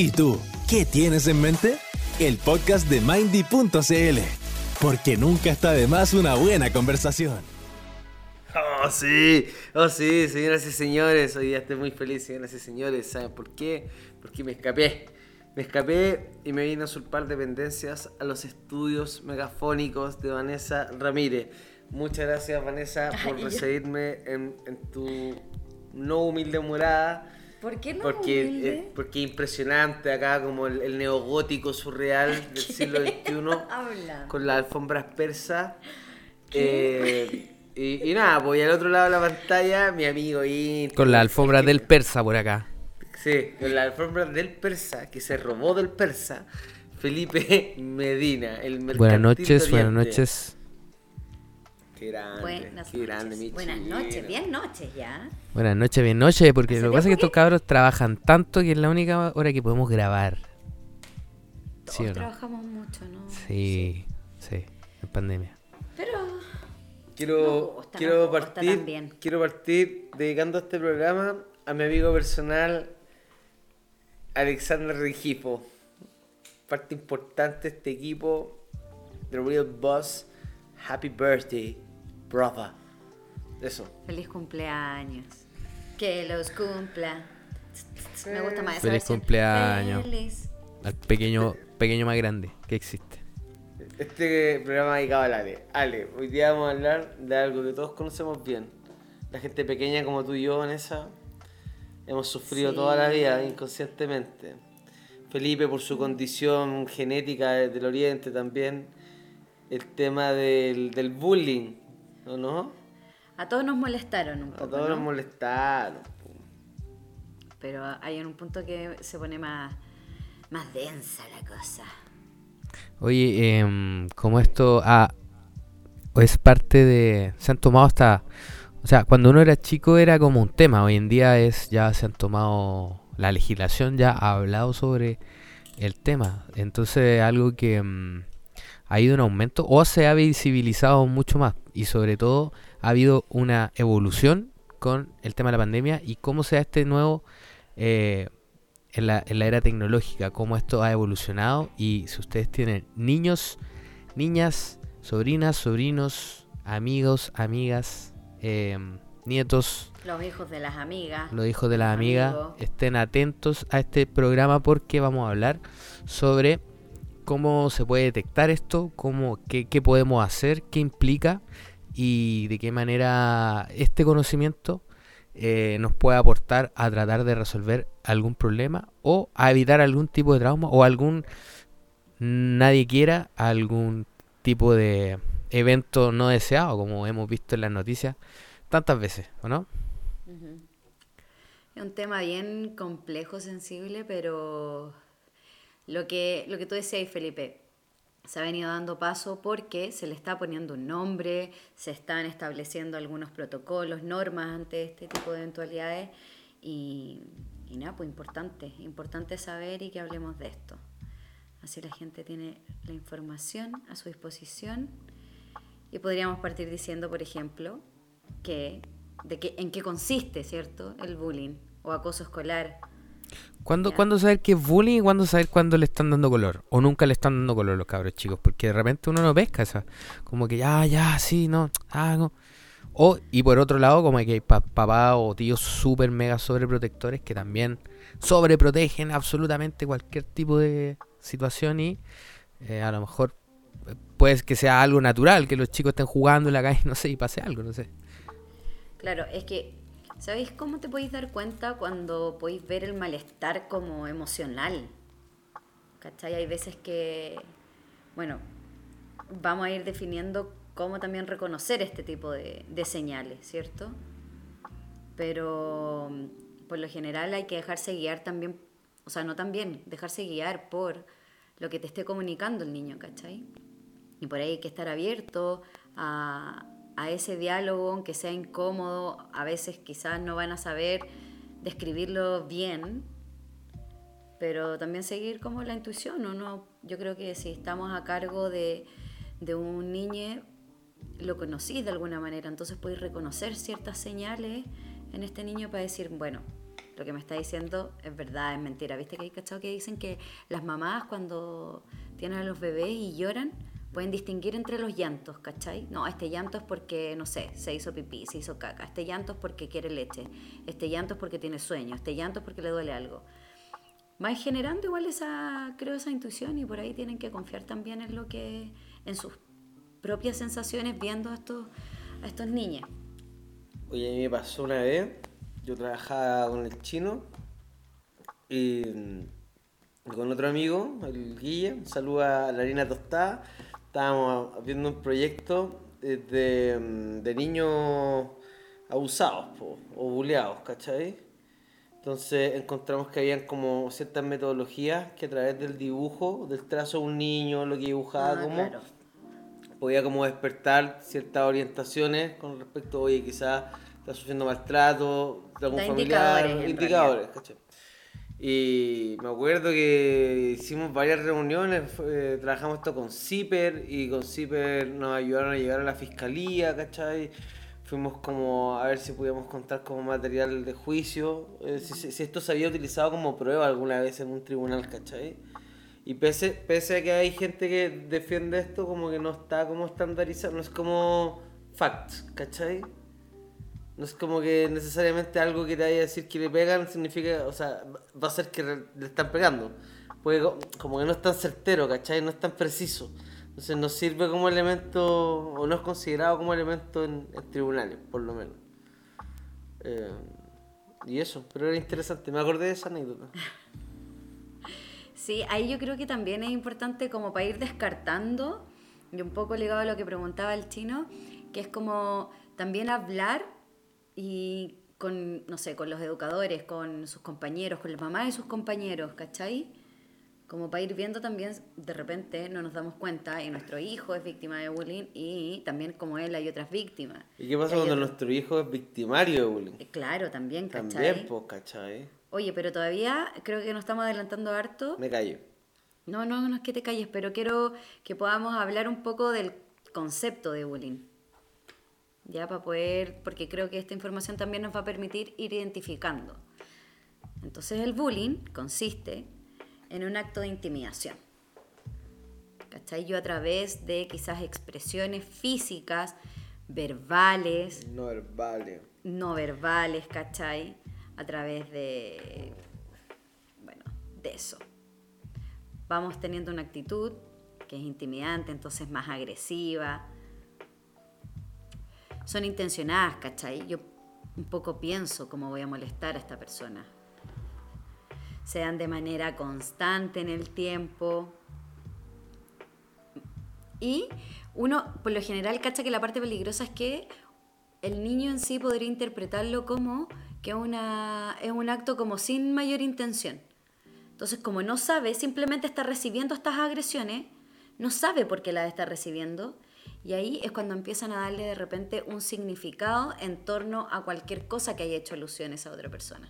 ¿Y tú, qué tienes en mente? El podcast de Mindy.cl. Porque nunca está de más una buena conversación. Oh, sí, oh, sí, señoras y señores. Hoy día estoy muy feliz, señoras y señores. ¿Saben por qué? Porque me escapé. Me escapé y me vine a usurpar dependencias a los estudios megafónicos de Vanessa Ramírez. Muchas gracias, Vanessa, por recibirme en, en tu no humilde morada. ¿Por qué no Porque, eh, porque impresionante acá como el, el neogótico surreal del siglo XXI Habla. con las alfombras persas. Eh, y, y nada, pues y al otro lado de la pantalla mi amigo íntimo, Con la alfombra el del persa por acá. Sí, con la alfombra del persa, que se robó del persa, Felipe Medina, el Buenas mercantil noches, de buenas noches. Qué grande, Buenas qué grande, noches. mi Buenas chileno. noches, bien noches ya. Buenas noches, bien noches, porque ¿Hace lo que pasa es que estos cabros trabajan tanto que es la única hora que podemos grabar. Todos ¿Sí o no? trabajamos mucho, ¿no? Sí, sí, en pandemia. Pero Quiero, gusta, quiero, partir, quiero partir dedicando este programa a mi amigo personal, Alexander Regifo. Parte importante de este equipo, The Real Boss. Happy birthday, brother. Eso. feliz cumpleaños. Que los cumpla. Me gusta más esa Feliz versión. cumpleaños. Feliz. Al pequeño, pequeño más grande que existe. Este programa dedicado al Ale. Ale, hoy día vamos a hablar de algo que todos conocemos bien. La gente pequeña como tú y yo, Vanessa, hemos sufrido Sí. toda la vida inconscientemente. Felipe, por su condición genética de- del oriente también, el tema del, del bullying, ¿o no? A todos nos molestaron un A poco, todos ¿no? nos molestaron. Pero hay un punto que se pone más, más densa la cosa. Oye, em, como esto ah, es parte de... Se han tomado hasta... O sea, cuando uno era chico era como un tema, hoy en día es ya se han tomado... La legislación ya ha hablado sobre el tema. Entonces algo que mm, ha ido en aumento o se ha visibilizado mucho más. Y sobre todo ha habido una evolución con el tema de la pandemia y cómo se da este nuevo... eh, en la, en la era tecnológica, cómo esto ha evolucionado y si ustedes tienen niños, niñas, sobrinas, sobrinos, amigos, amigas, em, nietos, Los hijos de las amigas. los hijos de las amigas, estén atentos a este programa porque vamos a hablar sobre cómo se puede detectar esto, cómo, qué, qué podemos hacer, qué implica y de qué manera este conocimiento eh, nos puede aportar a tratar de resolver algún problema o a evitar algún tipo de trauma o algún nadie quiera algún tipo de evento no deseado como hemos visto en las noticias tantas veces, ¿o no? Es un tema bien complejo, sensible, pero lo que, lo que tú decías, Felipe, se ha venido dando paso porque se le está poniendo un nombre, se están estableciendo algunos protocolos, normas ante este tipo de eventualidades y, y nada, pues importante, importante saber y que hablemos de esto. Así la gente tiene la información a su disposición y podríamos partir diciendo, por ejemplo, que, de que, en qué consiste, ¿cierto? El bullying o acoso escolar. ¿Cuándo. ¿Cuándo saber qué es bullying y cuándo saber cuándo le están dando color? O nunca le están dando color los cabros chicos, porque de repente uno no pesca esa. Como que ya, ya, sí, no, ah, no. O, y por otro lado, como que hay pa- papás o tíos súper mega sobreprotectores que también sobreprotegen absolutamente cualquier tipo de situación y eh, a lo mejor eh, puede que sea algo natural, que los chicos estén jugando en la calle, no sé, y pase algo, no sé. Claro, es que, ¿sabéis cómo te podéis dar cuenta cuando podéis ver el malestar como emocional? ¿Cachai? Hay veces que, bueno, vamos a ir definiendo cómo también reconocer este tipo de, señales, ¿cierto? Pero por lo general hay que dejarse guiar también, o sea, no también, dejarse guiar por lo que te esté comunicando el niño, ¿cachai? Y por ahí hay que estar abierto a, a ese diálogo, aunque sea incómodo, a veces quizás no van a saber describirlo bien, pero también seguir como la intuición, ¿o no? Yo creo que si estamos a cargo de, de un niño, lo conocís de alguna manera, entonces podéis reconocer ciertas señales en este niño para decir, bueno, lo que me está diciendo es verdad, es mentira. ¿Viste que hay cachado que dicen que las mamás cuando tienen a los bebés y lloran, pueden distinguir entre los llantos, ¿cachai? No, este llanto es porque, no sé, se hizo pipí, se hizo caca. Este llanto es porque quiere leche. Este llanto es porque tiene sueño. Este llanto es porque le duele algo. Va generando igual esa, creo, esa intuición y por ahí tienen que confiar también en lo que, en sus propias sensaciones viendo a estos, a estos niños. Oye, a mí me pasó una vez, yo trabajaba con el chino y mm, con otro amigo, el Guille, un saludo a la harina tostada, estábamos viendo un proyecto eh, de, mm, de niños abusados po, o buleados, ¿cachai? Entonces encontramos que habían como ciertas metodologías que a través del dibujo, del trazo de un niño, lo que dibujaba Ah, como, claro. podía como despertar ciertas orientaciones con respecto, oye, quizás está sufriendo maltrato de algún familiar, indicadores, indicadores, ¿cachai? Y me acuerdo que hicimos varias reuniones, eh, trabajamos esto con CIPER y con CIPER nos ayudaron a llegar a la fiscalía, ¿cachai? Fuimos como a ver si podíamos contar como material de juicio, eh, si, esto se había utilizado como prueba alguna vez en un tribunal, ¿cachai? Y pese, pese a que hay gente que defiende esto, como que no está como estandarizado, no es como facts, ¿cachai? No es como que necesariamente algo que te vaya a decir que le pegan significa, o sea, va a ser que le están pegando. Porque co- como que no es tan certero, ¿cachai? No es tan preciso. Entonces no sirve como elemento, o no es considerado como elemento en, en tribunales, por lo menos. Eh, y eso, pero era interesante, me acordé de esa anécdota. Sí, ahí yo creo que también es importante como para ir descartando, y un poco ligado a lo que preguntaba el chino, que es como también hablar y con, no sé, con los educadores, con sus compañeros, con las mamás de sus compañeros, ¿cachai? Como para ir viendo también, de repente no nos damos cuenta, y nuestro hijo es víctima de bullying, y también como él hay otras víctimas. ¿Y qué pasa cuando otros- nuestro hijo es victimario de bullying? Eh, Claro, también, ¿cachai? También, pues, ¿cachai? Oye, pero todavía creo que nos estamos adelantando harto. Me callo. No, no, no es que te calles, pero quiero que podamos hablar un poco del concepto de bullying. Ya para poder, porque creo que esta información también nos va a permitir ir identificando. Entonces el bullying consiste en un acto de intimidación. ¿Cachai? Yo a través de quizás expresiones físicas, verbales, No verbales. no verbales, ¿cachai? A través de, bueno, de eso. Vamos teniendo una actitud que es intimidante, entonces más agresiva. Son intencionadas, ¿cachai? Yo un poco pienso cómo voy a molestar a esta persona. Se dan de manera constante en el tiempo. Y uno, por lo general, cacha que la parte peligrosa es que el niño en sí podría interpretarlo como que una, es un acto como sin mayor intención. Entonces, como no sabe, simplemente está recibiendo estas agresiones, no sabe por qué las está recibiendo, y ahí es cuando empiezan a darle de repente un significado en torno a cualquier cosa que haya hecho alusión esa otra persona.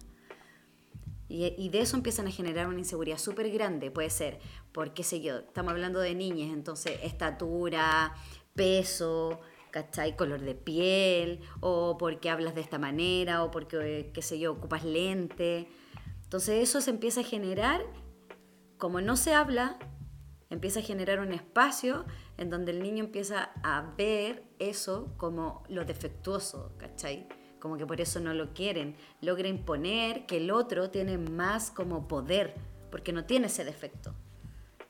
Y, y de eso empiezan a generar una inseguridad súper grande. Puede ser, por qué sé yo, estamos hablando de niñas, entonces estatura, peso, ¿cachai? Color de piel, o porque hablas de esta manera, o porque, qué sé yo, ocupas lente. Entonces eso se empieza a generar, como no se habla, empieza a generar un espacio en donde el niño empieza a ver eso como lo defectuoso, ¿cachai? Como que por eso no lo quieren. Logra imponer que el otro tiene más como poder, porque no tiene ese defecto.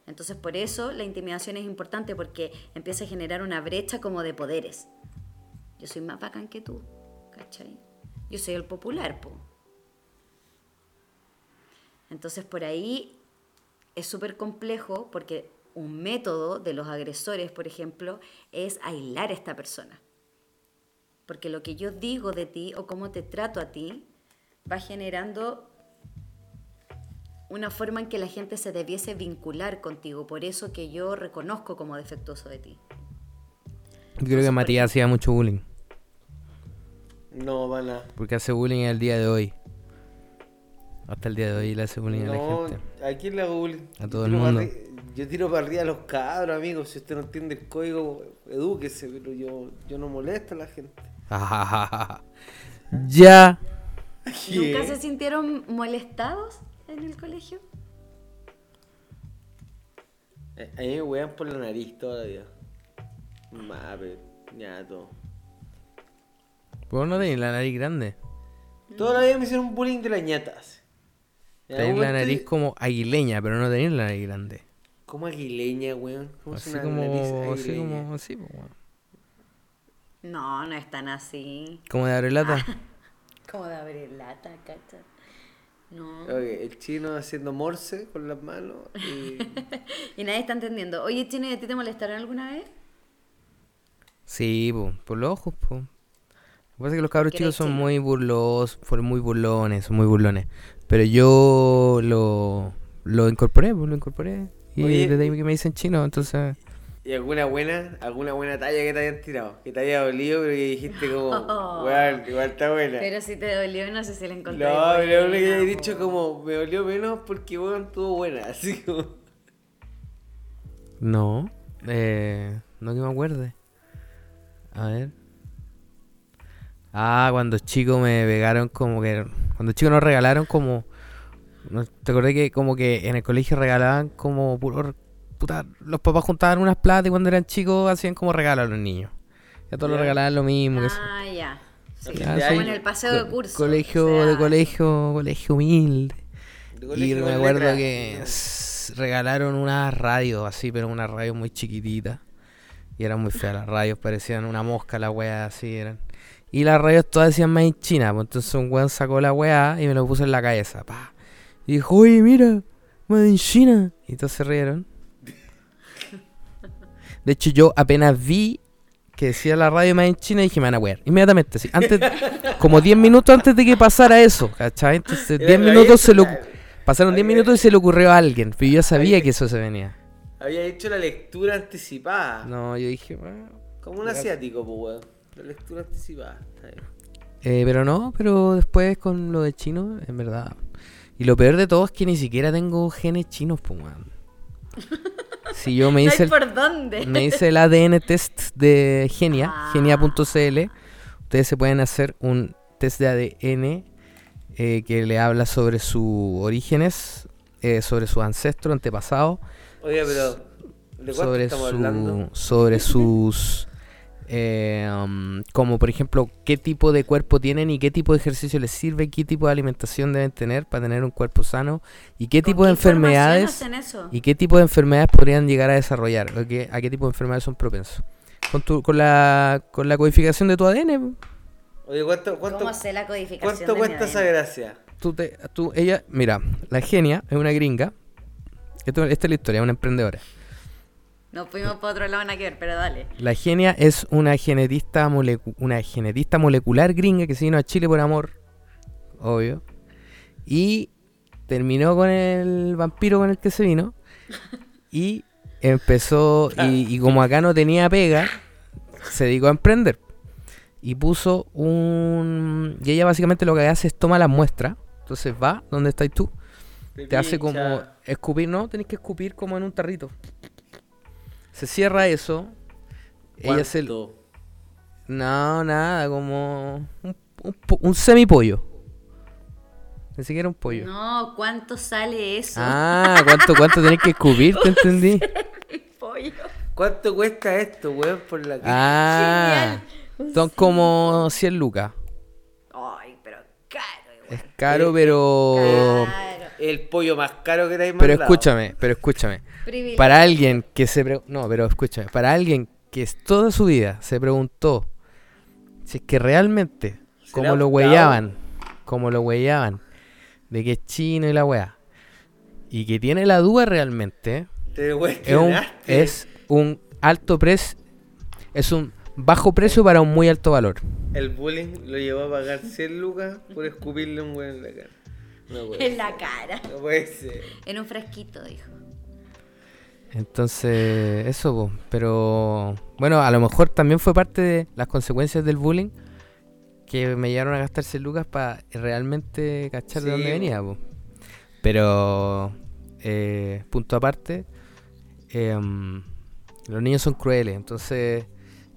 Entonces por eso la intimidación es importante, porque empieza a generar una brecha como de poderes. Yo soy más bacán que tú, ¿cachai? Yo soy el popular, po. Entonces por ahí es súper complejo porque un método de los agresores, por ejemplo, es aislar a esta persona. Porque lo que yo digo de ti o cómo te trato a ti va generando una forma en que la gente se debiese vincular contigo. Por eso que yo reconozco como defectuoso de ti. Yo creo que Matías hacía mucho bullying. No, van a. Porque hace bullying el día de hoy. Hasta el día de hoy le hace bullying a No, la gente. ¿a quién le hago bullying? A todo el mundo. Yo tiro para arriba a los cabros, amigos. Si usted no entiende el código, edúquese, pero yo, yo no molesto a la gente. ya. ¿Qué? ¿Nunca se sintieron molestados en el colegio? A mí me wean por la nariz todavía. Mape, ñato. Vos no tenés la nariz grande. Toda la vida me hicieron bullying de las ñatas. Tenés la nariz como aguileña, pero no tenés la nariz grande. Como aguileña, weón. ¿Cómo es Así una como, nariz así como, así, po, weón. No, no es tan así. Como de abrelata. Como de abrir lata, cacha. No. El chino haciendo morse con las manos y... Y nadie está entendiendo. Oye, Chino, ¿y a ti te molestaron alguna vez? Sí, po, por los ojos, po. Lo que pasa es que los cabros chicos son chino. muy burlos, fueron muy burlones, son muy burlones. Pero yo lo, lo incorporé, pues lo incorporé. Y Oye, desde ahí que me dicen chino, entonces... ¿Y alguna buena, alguna buena talla que te hayan tirado? Que te haya dolido, pero que dijiste como, weón, igual está buena. Pero si te dolió, no sé si la encontré. no, pero una que buena, dicho como, me dolió menos porque, weón, estuvo buena. Así como... No, eh, no que me acuerde. A ver. Ah, cuando chico me pegaron como que... Cuando chico nos regalaron como... ¿Te acordé que como que en el colegio regalaban como puro... Puta, los papás juntaban unas plata y cuando eran chicos hacían como regalo a los niños. Ya todos los Ya. regalaban lo mismo. Ah, ya. Sí. Ya, Como sí. en el paseo de curso. Colegio, o sea, de colegio, colegio humilde. de Y me acuerdo que regalaron una radio así, pero una radio muy chiquitita. Y eran muy feas las radios, parecían una mosca la weá así eran. Y las radios todas decían Made in China, pues entonces un weón sacó la weá y me lo puso en la cabeza, pa. Y dijo, oye, mira, China. Y todos se rieron. De hecho, yo apenas vi que decía la radio Made in China dije, me van a wear. Inmediatamente, sí. Antes, como 10 minutos antes de que pasara eso, ¿cachai? Entonces, Era 10 la minutos se lo... Pasaron 10 Había- minutos y se le ocurrió a alguien, pero yo ya sabía que eso se venía. Había hecho la lectura anticipada. No, yo dije, bueno. Como un asiático, pues, weón. La lectura anticipada. Eh, pero no, pero después con lo de chino, en verdad. Y lo peor de todo es que ni siquiera tengo genes chinos, pues, weón. Si yo me No hice el, por dónde. me hice el ADN test de Genia, Ah. genia.cl, ustedes se pueden hacer un test de ADN eh, que le habla sobre sus orígenes, eh, sobre sus ancestros, antepasados, Oye, pero. ¿De cuánto sobre, estamos su- hablando? sobre sus eh, um, como por ejemplo qué tipo de cuerpo tienen y qué tipo de ejercicio les sirve, qué tipo de alimentación deben tener para tener un cuerpo sano y qué ¿Con tipo de qué enfermedades y qué tipo de enfermedades podrían llegar a desarrollar, o qué- a qué tipo de enfermedades son propensos. Con, tu, con, la, con la codificación de tu ADN, Oye, ¿cuánto, cuánto, ¿Cómo sé la codificación cuánto de mi cuesta esa gracia? tú te, tú, ella, mira, la genia es una gringa, esto, esta es la historia, una emprendedora. Nos fuimos para otro lado, nada que ver, pero dale. La genia es una genetista, una genetista molecular gringa que se vino a Chile por amor, obvio. Y terminó con el vampiro con el que se vino. Y empezó, y, y como acá no tenía pega, se dedicó a emprender. Y puso un... Y ella básicamente lo que hace es toma las muestras. Entonces va, donde estás tú? Te hace como escupir, ¿no? Tenés que escupir como en un tarrito. Se cierra eso. Ella se... ¿Cuánto? No, nada, como un, un, un semipollo. Ni siquiera un pollo. No, ¿cuánto sale eso? Ah, ¿cuánto, cuánto tenés que escupir? ¿Te entendí? pollo. ¿Cuánto cuesta esto, weón, por la Ah, son como 100 lucas. Ay, pero caro igual. Es caro, pero... Caro. El pollo más caro que te hay Pero mandado. escúchame, pero escúchame. Privilegio. Para alguien que se... pre- No, pero escúchame. Para alguien que es toda su vida se preguntó si es que realmente, ¿Será como lo huellaban, como lo huellaban, de que es chino y la wea, y que tiene la duda realmente, Te es un, es un alto precio, es un bajo precio para un muy alto valor. El bullying lo llevó a pagar 100 lucas por escupirle un weón en la cara. No puede En la cara. No puede ser. En un fresquito, dijo. Entonces, eso, po. pero bueno, a lo mejor también fue parte de las consecuencias del bullying que me llevaron a gastarse lucas para realmente cachar de dónde venía. po. Pero, eh, punto aparte, em, los niños son crueles, entonces,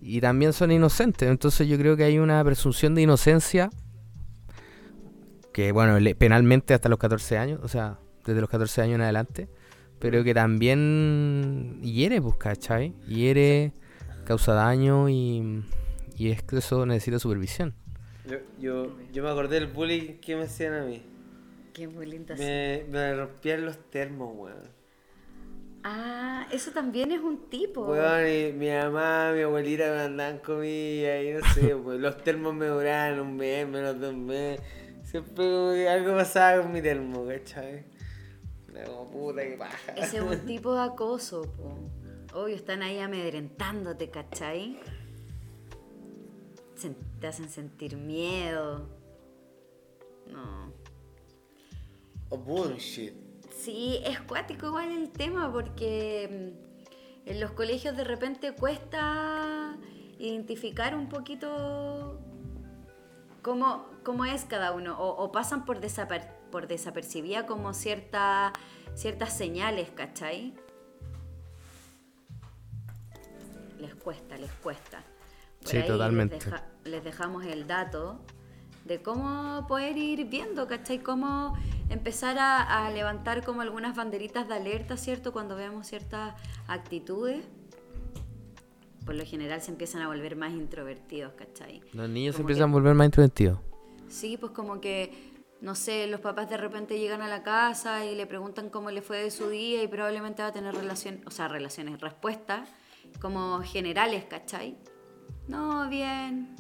y también son inocentes, entonces yo creo que hay una presunción de inocencia que bueno, penalmente hasta los 14 años, o sea, desde los 14 años en adelante, pero que también hiere, pues, ¿cachai? Hiere, causa daño y, y es que eso necesita supervisión. Yo, yo, yo me acordé del bullying que me hacían a mí. Qué muy linda. Me, me rompían los termos, weón. Ah, eso también es un tipo. Weón, y mi mamá, mi abuelita me andaban comida y no sé, pues, los termos me duraban un mes, menos de un mes. Siempre algo pasaba con mi termo, ¿cachai? Era como puta que paja. Ese es un tipo de acoso, po. Obvio, están ahí amedrentándote, ¿cachai? Te hacen sentir miedo. No. Oh, bullshit. Sí, es cuático igual el tema porque mm, en los colegios de repente cuesta identificar un poquito cómo, cómo es cada uno o, o pasan por, desaper- por desapercibida como cierta, ciertas señales, ¿cachai? Les cuesta, les cuesta. Por Sí, ahí totalmente. Les, deja- les dejamos el dato de cómo poder ir viendo, ¿cachai? Cómo empezar a, a levantar como algunas banderitas de alerta, ¿cierto? Cuando vemos ciertas actitudes. Por lo general se empiezan a volver más introvertidos, ¿cachai? Los niños se empiezan que- a volver más introvertidos. Sí, pues como que, no sé, los papás de repente llegan a la casa y le preguntan cómo le fue de su día y probablemente va a tener relación, o sea, relaciones, respuestas como generales, ¿cachai? No, bien.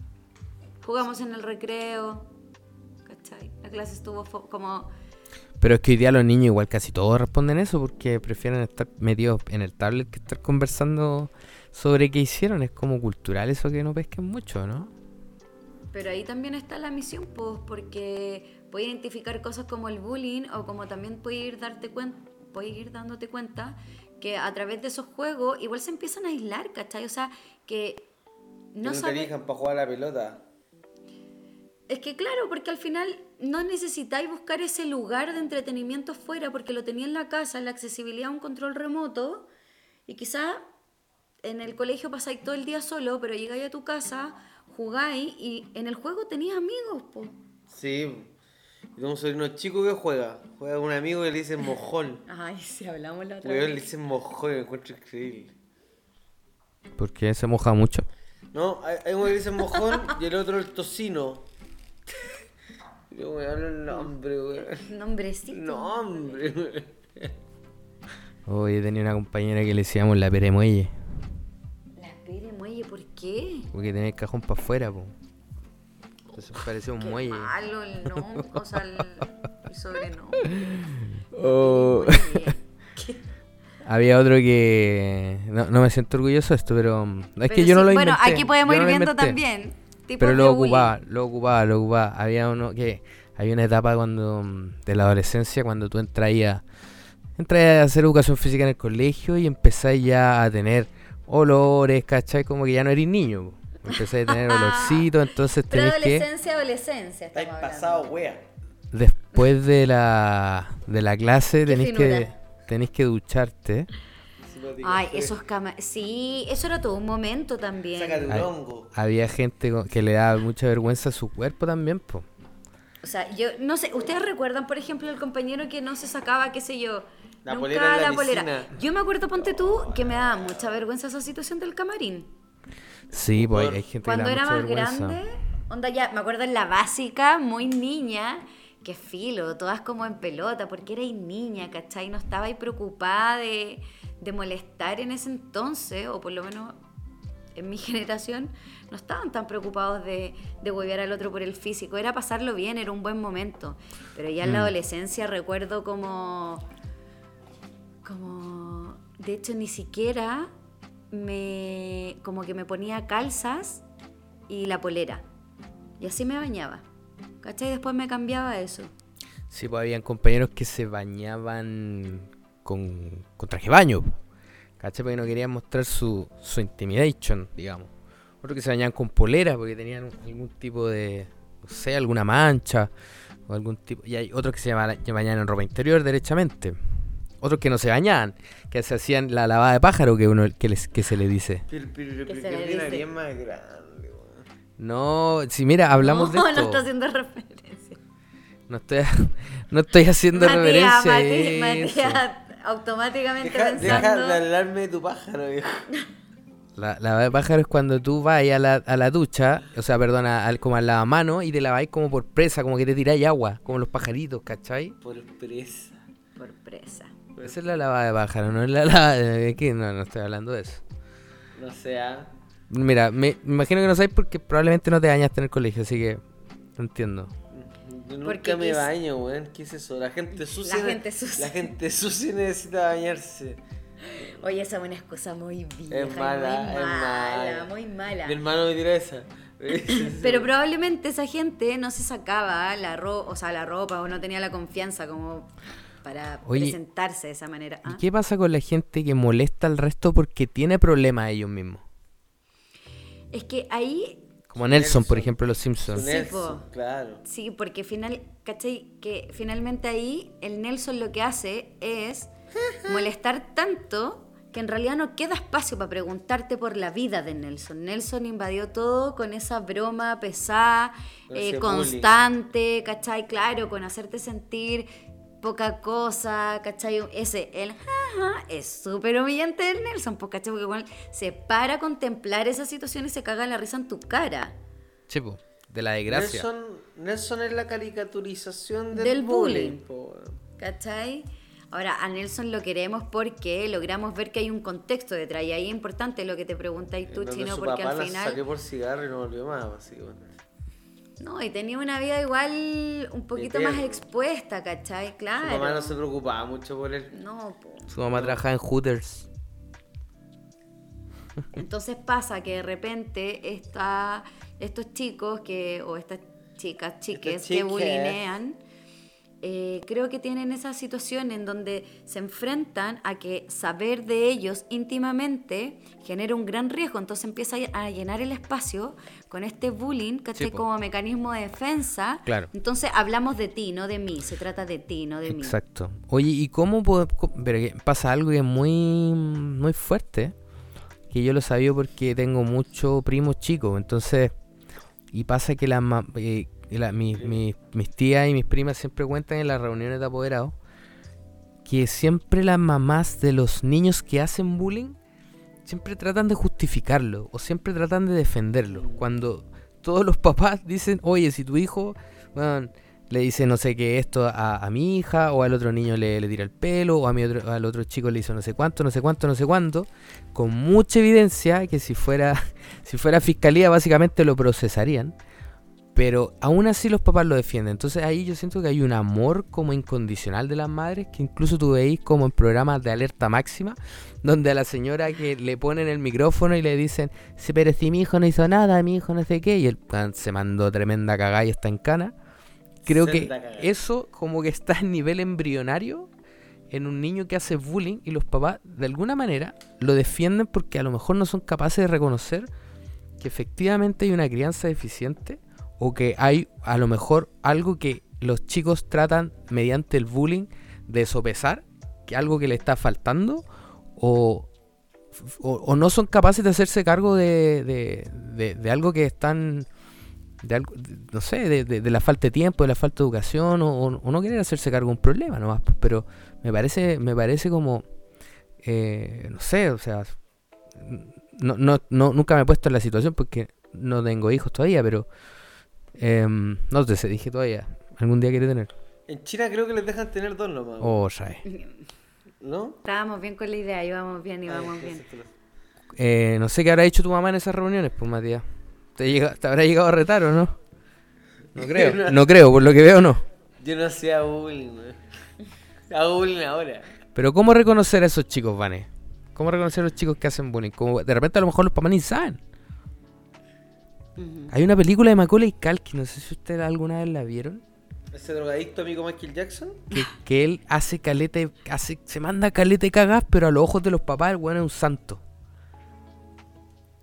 Jugamos en el recreo, ¿cachai? La clase estuvo como... Pero es que hoy día los niños igual casi todos responden eso porque prefieren estar metidos en el tablet que estar conversando sobre qué hicieron. Es como cultural eso que no pesquen mucho, ¿no? Pero ahí también está la misión, pues, porque puedes identificar cosas como el bullying o como también puedes ir, darte cuen- puedes ir dándote cuenta que a través de esos juegos igual se empiezan a aislar, ¿cachai? O sea, que No no te elijan para jugar a la pelota. Es que claro, porque al final no necesitáis buscar ese lugar de entretenimiento fuera porque lo tenía en la casa, la accesibilidad a un control remoto y quizá en el colegio pasáis todo el día solo, pero llegáis a tu casa, jugáis y en el juego tenías amigos, po. Sí. Y tengo un sobrino chico que juega. Juega con un amigo que le dicen mojón. Ay, si hablamos la otra le vez. dicen mojón y lo encuentro increíble. Porque se moja mucho. No, hay, hay uno que le dicen mojón y el otro el tocino. Yo me hablo el nombre, weón. Nombrecito. Nombre, weón. Hoy tenía una compañera que le decíamos la peremuelle. Qué? Porque tenía el cajón para afuera, po. Entonces parecía un Qué muelle. malo el nombre, o sea, el, el sobrenombre. Oh. Había otro que. No, no me siento orgulloso de esto, pero. mm, Es Pero que yo no lo Bueno, inventé. aquí podemos ir no viendo inventé. también. Pero lo ocupaba, lo ocupaba, lo ocupaba. Había uno que. Había una etapa cuando. mm, De la adolescencia, cuando tú entraías. Entraías a hacer educación física en el colegio y empezáis ya a tener olores, ¿cachai? Como que ya no eres niño. po. Empezáis a tener olorcito, entonces tenés que. Preadolescencia, adolescencia. Estáis pasado, wea. Después de la, de la clase Qué tenéis que, tenéis que ducharte. Ay, esos cama... Sí, eso era todo un momento también. Sácate un Ay. hongo. Había gente que le daba mucha vergüenza a su cuerpo también, po. O sea, yo no sé, ¿ustedes recuerdan, por ejemplo, el compañero que no se sacaba, qué sé yo, La nunca polera en la la polera? Yo me acuerdo, ponte tú, que me daba mucha vergüenza esa situación del camarín. Sí, pues hay, gente Cuando que le era da más vergüenza. grande, onda ya, me acuerdo en la básica, muy niña, que filo, todas como en pelota, porque erais niña, ¿cachai? No estabais preocupada de, de molestar en ese entonces, o por lo menos en mi generación, no estaban tan preocupados de, de huevear al otro por el físico, era pasarlo bien, era un buen momento. Pero ya en la Mm. adolescencia recuerdo como como de hecho ni siquiera me como que me ponía calzas y la polera y así me bañaba ¿cachai? después me cambiaba eso Sí, pues habían compañeros que se bañaban con, con traje de baño. ¿Cachai? Porque no querían mostrar su, su intimidation, digamos. Otros que se bañaban con polera porque tenían algún tipo de, no sé, alguna mancha o algún tipo. Y hay otros que se bañaban en ropa interior derechamente. Otros que no se bañaban, que se hacían la lavada de pájaro que uno que, les, que se le dice. Pero, pero, Que pero se le dice. más grande. No, si mira, hablamos no, de esto. no está haciendo referencia No estoy, no estoy haciendo Matías, referencia Matías, eso. Matías, automáticamente Deja, deja pensando. de hablarme de tu pájaro, viejo. La, la de pájaro es cuando tú vas a la, a la ducha, o sea, perdona, al, como al lavamano y te laváis como por presa, como que te tiráis agua, como los pajaritos, ¿cachai? Por presa. Por presa. Esa es la lavada de pájaro, no es la lavada de... ¿qué? No, no estoy hablando de eso. No sea. Mira, me, me imagino que no sabes porque probablemente no te bañaste en el colegio, así que no entiendo. Yo Porque nunca me quis- baño, weón. ¿Qué es eso? La gente sucia. La gente sucia. La gente sucia necesita bañarse. Oye, esa es una excusa muy vieja, y mala, muy es mala, mala. muy mala. Mi hermano me tira esa. Pero probablemente esa gente no se sacaba la ropa, o sea, la ropa o no tenía la confianza como para Oye, presentarse de esa manera. ¿Y ¿ah? qué pasa con la gente que molesta al resto porque tiene problemas ellos mismos? Es que ahí, Como Nelson, por ejemplo, los Simpsons. Sí, Nelson, po. claro. sí, porque final, ¿cachai? Que finalmente ahí el Nelson lo que hace es molestar tanto que en realidad no queda espacio para preguntarte por la vida de Nelson. Nelson invadió todo con esa broma pesada, eh, constante, ¿cachai? Claro, con hacerte sentir poca cosa, ¿cachai? Ese, el jaja, es súper humillante del Nelson, pues, ¿cachai? Porque igual se para a contemplar esa situación y se caga la risa en tu cara. Sí, de la desgracia. Nelson, Nelson es la caricaturización del, Del bullying. bullying. po. ¿Cachai? Ahora, a Nelson lo queremos porque logramos ver que hay un contexto detrás. Y ahí es importante lo que te preguntáis tú, Chino, porque papá al la final. salió por cigarro y no volvió más, básicamente. No, y tenía una vida igual un poquito más expuesta, ¿cachai? Claro. Su mamá no se preocupaba mucho por él. No, po. Su mamá trabajaba en Hooters. Entonces pasa que de repente está estos chicos que, o estas chicas, chiques Estas que bulinean, eh, creo que tienen esa situación en donde se enfrentan a que saber de ellos íntimamente genera un gran riesgo. Entonces empieza a llenar el espacio con este bullying, ¿cachai? Sí. Como mecanismo de defensa. Claro. Entonces hablamos de ti, no de mí. Se trata de ti, no de mí. Exacto. Oye, ¿y cómo puedo- pero pasa algo que es muy, muy fuerte? Que yo lo sabía porque tengo muchos primos chicos, entonces... Y pasa que las ma- eh, la- mi- mi- mis tías y mis primas siempre cuentan en las reuniones de apoderados que siempre las mamás de los niños que hacen bullying siempre tratan de justificarlo o siempre tratan de defenderlo. Cuando todos los papás dicen, oye, si tu hijo bueno, le dice no sé qué esto a, a mi hija o al otro niño le, le tira el pelo o a mi otro, al otro chico le hizo no sé cuánto, no sé cuánto, no sé cuánto, con mucha evidencia que si fuera, si fuera fiscalía básicamente lo procesarían. Pero aún así los papás lo defienden. Entonces ahí yo siento que hay un amor como incondicional de las madres que incluso tú veis como en programas de alerta máxima, donde a la señora que le ponen el micrófono y le dicen, sí, pero si mi hijo no hizo nada, mi hijo no sé qué, y pan se mandó tremenda cagada y está en cana. Creo que eso como que está en nivel embrionario en un niño que hace bullying y los papás de alguna manera lo defienden porque a lo mejor no son capaces de reconocer que efectivamente hay una crianza deficiente o que hay a lo mejor algo que los chicos tratan mediante el bullying de sopesar, que algo que le está faltando o, o, no son capaces de hacerse cargo de, de, de- algo que están de no sé, de, la falta de tiempo, de la falta de educación, o, o- o no querer hacerse cargo de un problema nomás, pues, pero me parece, me parece como, eh, no sé, o sea, no, no, no, nunca me he puesto en la situación porque no tengo hijos todavía, pero em, no te sé, dije todavía, algún día quiere tener. En China creo que les dejan tener dos nomás. Oh, Ray. ¿No? Estábamos bien con la idea, íbamos bien, íbamos Ay, bien. Eh, no sé qué habrá hecho tu mamá en esas reuniones, pues Matías. ¿Te, llega- ¿Te habrá llegado a retar o no? No creo, no creo, por lo que veo no. Yo no hacía bullying, weón. Hago bullying ahora. Pero ¿cómo reconocer a esos chicos, Vane? ¿Cómo reconocer a los chicos que hacen bullying? Como de repente a lo mejor los papás ni saben. Hay una película de Macaulay Culkin, no sé si ustedes alguna vez la vieron, Ese drogadicto amigo Michael Jackson. que, que él hace calete, hace, se manda calete y cagas, pero a los ojos de los papás el weón es un santo.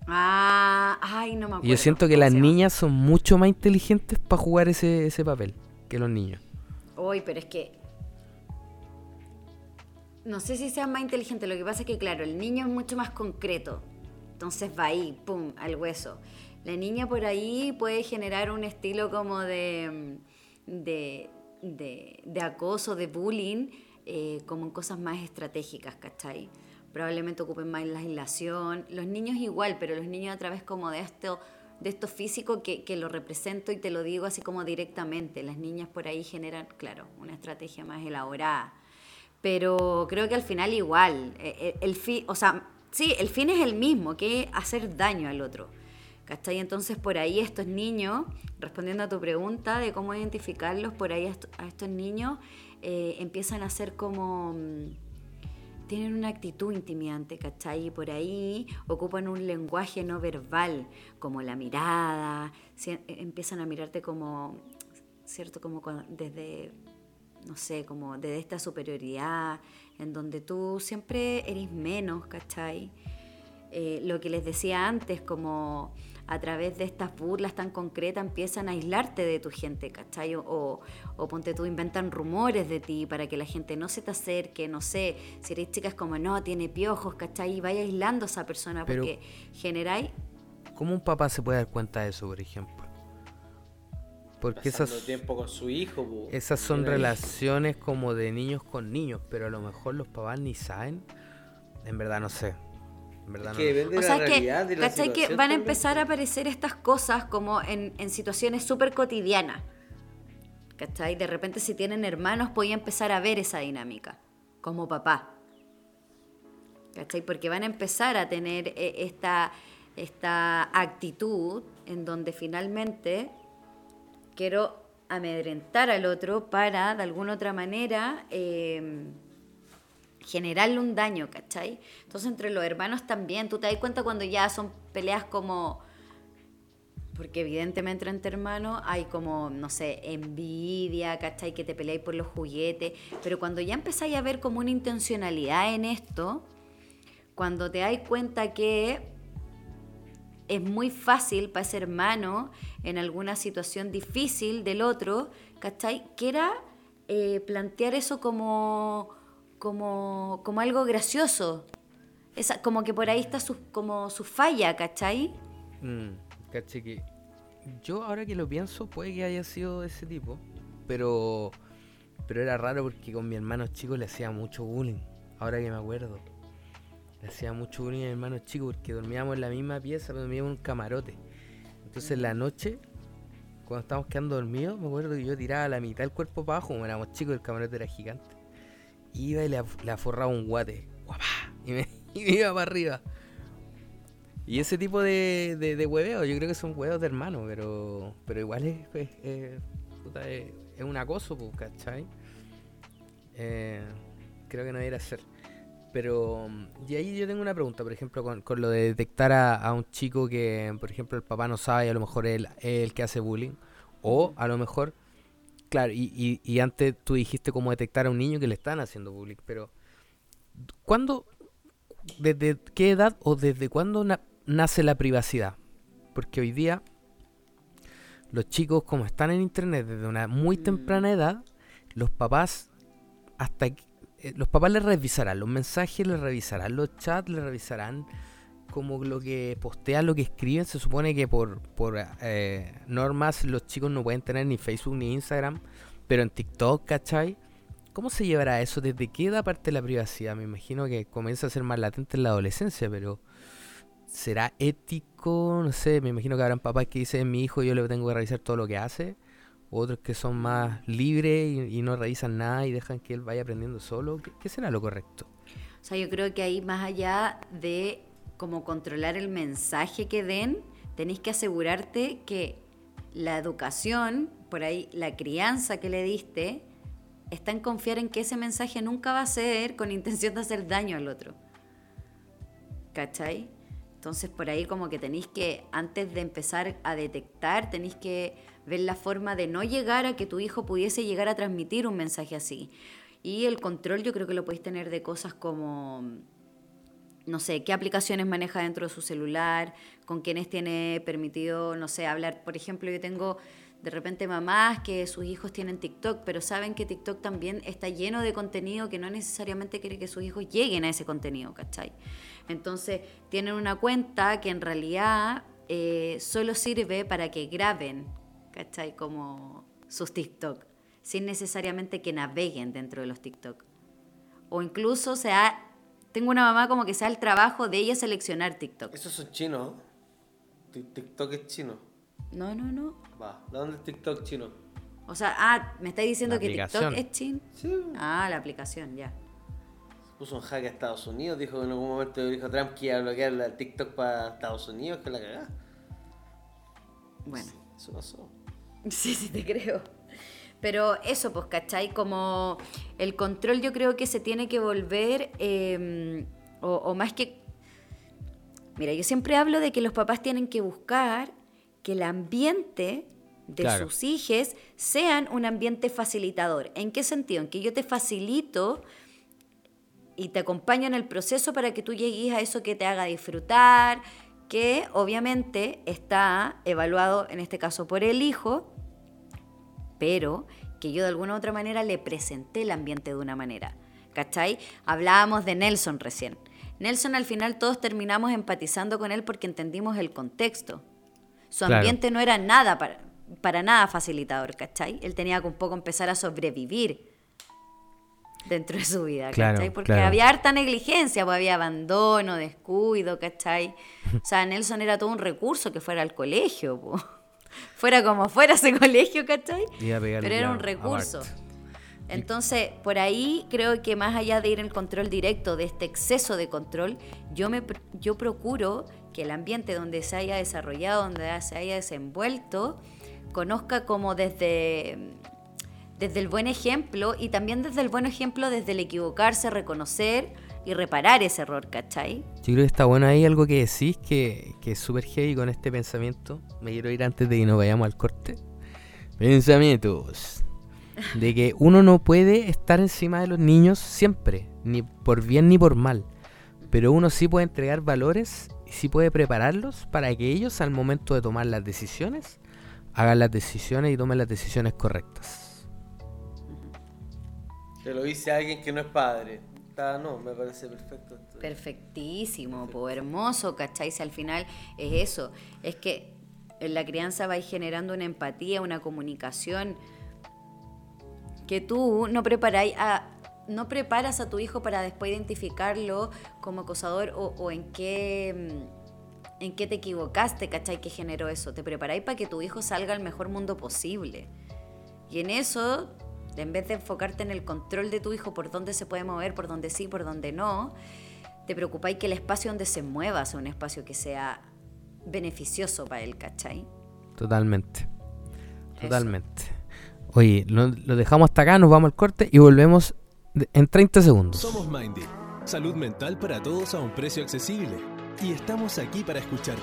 Ah, ay, no me acuerdo. Y yo siento que ¿Cómo las niñas son mucho más inteligentes para jugar ese, ese papel que los niños. Uy, pero es que. No sé si sea más inteligente. Lo que pasa es que, claro, el niño es mucho más concreto. Entonces va ahí, pum, al hueso. La niña por ahí puede generar un estilo como de. de de, de acoso, de bullying, eh, como en cosas más estratégicas, ¿cachai? Probablemente ocupen más la aislación. Los niños igual, pero los niños a través como de esto, de esto físico que, que lo represento y te lo digo así como directamente. Las niñas por ahí generan, claro, una estrategia más elaborada. Pero creo que al final igual, eh, eh, el, fin, o sea, sí, el fin es el mismo, que hacer daño al otro. ¿Cachai? Entonces por ahí estos niños, respondiendo a tu pregunta de cómo identificarlos, por ahí a estos niños eh, empiezan a ser como... Mm, tienen una actitud intimidante, ¿cachai? Y por ahí ocupan un lenguaje no verbal, como la mirada, empiezan a mirarte como, ¿cierto? Como desde, no sé, como desde esta superioridad, en donde tú siempre eres menos, ¿cachai? Eh, lo que les decía antes, como a través de estas burlas tan concretas empiezan a aislarte de tu gente, ¿cachai? O, o, ponte tú, inventan rumores de ti para que la gente no se te acerque, no sé, si eres chica es como, no, tiene piojos, ¿cachai? Y vaya aislando a esa persona porque generáis... ¿Cómo un papá se puede dar cuenta de eso, por ejemplo? Porque esas, tiempo con su hijo, esas son relaciones como de niños con niños, pero a lo mejor los papás ni saben. En verdad no sé o sea, que, que van a empezar a aparecer estas cosas como en, situaciones súper cotidianas. ¿Cachai? De repente si tienen hermanos podía empezar a ver esa dinámica, como papá. ¿Cachai? Porque van a empezar a tener eh, esta, esta actitud en donde finalmente quiero amedrentar al otro para, de alguna otra manera, eh, generarle un daño, ¿cachai? Entonces entre los hermanos también, tú te das cuenta cuando ya son peleas como... Porque evidentemente entre hermanos hay como, no sé, envidia, ¿cachai? Que te peleáis por los juguetes. Pero cuando ya empezáis a ver como una intencionalidad en esto, cuando te das cuenta que es muy fácil para ese hermano en alguna situación difícil del otro, ¿cachai? Que era eh, plantear eso como como, como algo gracioso. Esa, como que por ahí está su, como su falla, ¿cachai? Mm, que yo ahora que lo pienso puede que haya sido de ese tipo, pero pero era raro porque con mi hermano chico le hacía mucho bullying, ahora que me acuerdo. Le hacía mucho bullying a mi hermano chico porque dormíamos en la misma pieza, pero dormíamos en un camarote. Entonces en la noche, cuando estábamos quedando dormidos, me acuerdo que yo tiraba la mitad del cuerpo para abajo, como éramos chicos, el camarote era gigante iba y le, le aforraba un guate. Y me, iba para arriba. Y ese tipo de, de, hueveos, yo creo que son huevos de hermano, pero, pero igual es, es, un acoso, pues, ¿cachai? Eh, creo que no debería ser. Pero, y ahí yo tengo una pregunta, por ejemplo, con, con lo de detectar a, un chico que, por ejemplo, el papá no sabe y a lo mejor es el que hace bullying. O a lo mejor Claro, y, y, antes tú dijiste cómo detectar a un niño que le están haciendo bullying, pero ¿cuándo, desde qué edad o desde cuándo nace la privacidad? Porque hoy día los chicos como están en internet desde una muy mm. temprana edad, los papás hasta eh, los papás les revisarán los mensajes, les revisarán los chats, les revisarán como lo que postean, lo que escriben, se supone que por, por eh, normas los chicos no pueden tener ni Facebook ni Instagram, pero en TikTok, ¿cachai? ¿Cómo se llevará eso? ¿Desde qué edad parte la privacidad? Me imagino que comienza a ser más latente en la adolescencia, pero ¿será ético? No sé, me imagino que habrán papás que dicen, mi hijo yo le tengo que revisar todo lo que hace, otros que son más libres y, no revisan nada y dejan que él vaya aprendiendo solo. ¿Qué será lo correcto? O sea, yo creo que ahí más allá de como controlar el mensaje que den, tenéis que asegurarte que la educación, por ahí la crianza que le diste, está en confiar en que ese mensaje nunca va a ser con intención de hacer daño al otro. ¿Cachai? Entonces por ahí como que tenéis que, antes de empezar a detectar, tenéis que ver la forma de no llegar a que tu hijo pudiese llegar a transmitir un mensaje así. Y el control yo creo que lo podéis tener de cosas como no sé, qué aplicaciones maneja dentro de su celular, con quiénes tiene permitido, no sé, hablar. Por ejemplo, yo tengo de repente mamás que sus hijos tienen TikTok, pero saben que TikTok también está lleno de contenido que no necesariamente quiere que sus hijos lleguen a ese contenido, ¿cachai? Entonces, tienen una cuenta que en realidad eh, solo sirve para que graben, ¿cachai? Como sus TikTok sin necesariamente que naveguen dentro de los TikTok. O incluso sea, tengo una mamá como que sea el trabajo de ella seleccionar TikTok. Esos son chinos. Tik- TikTok es chino. No, no, no. Va, ¿de dónde es TikTok chino? O sea, ah, me estáis diciendo La que TikTok es chin. Sí. Ah, la aplicación, ya. Puso un hack a Estados Unidos, dijo que en algún momento dijo Trump que iba a bloquear el TikTok para Estados Unidos, que la cagá. Bueno. Eso pasó. Sí, sí, te creo. Pero eso, pues, ¿cachai? Como el control yo creo que se tiene que volver, eh, o, o más que... Mira, yo siempre hablo de que los papás tienen que buscar que el ambiente de Claro. sus hijos sean un ambiente facilitador. ¿En qué sentido? En que yo te facilito y te acompaño en el proceso para que tú llegues a eso que te haga disfrutar, que obviamente está evaluado en este caso por el hijo, pero que yo de alguna u otra manera le presenté el ambiente de una manera. ¿Cachai? Hablábamos de Nelson recién. Nelson al final todos terminamos empatizando con él porque entendimos el contexto. Su Claro. ambiente no era nada para, para nada facilitador, ¿cachai? Él tenía que un poco empezar a sobrevivir dentro de su vida, Claro, ¿cachai? Porque claro. había harta negligencia, pues había abandono, descuido, ¿cachai? O sea, Nelson era todo un recurso que fuera al colegio, po. Fuera como fuera ese colegio, ¿cachai? Pero era un recurso. Entonces, por ahí creo que más allá de ir en control directo, de este exceso de control, yo, me, yo procuro que el ambiente donde se haya desarrollado, donde se haya desenvuelto, conozca como desde, desde el buen ejemplo y también desde el buen ejemplo, desde el equivocarse, reconocer y reparar ese error, ¿cachai? Yo creo que está bueno ahí algo que decís que, que es súper heavy con este pensamiento. Me quiero ir antes de que nos vayamos al corte. Pensamientos. De que uno no puede estar encima de los niños siempre, ni por bien ni por mal. Pero uno sí puede entregar valores y sí puede prepararlos para que ellos al momento de tomar las decisiones hagan las decisiones y tomen las decisiones correctas. Te lo dice alguien que no es padre. Está, no, me parece perfecto. Perfectísimo, po, hermoso, ¿cachai? Si al final es eso, es que en la crianza vais generando una empatía, una comunicación que tú no preparáis a no preparas a tu hijo para después identificarlo como acosador o, o en qué mm, en qué te equivocaste, ¿cachai? Que generó eso. Te preparáis para que tu hijo salga al mejor mundo posible. Y en eso, en vez de enfocarte en el control de tu hijo, por dónde se puede mover, por dónde sí, por dónde no, te preocupáis que el espacio donde se mueva sea un espacio que sea beneficioso para él, ¿cachai? Totalmente. Totalmente. Oye, lo, lo dejamos hasta acá, nos vamos al corte y volvemos en 30 segundos. Somos Mindy, salud mental para todos a un precio accesible. Y estamos aquí para escucharte.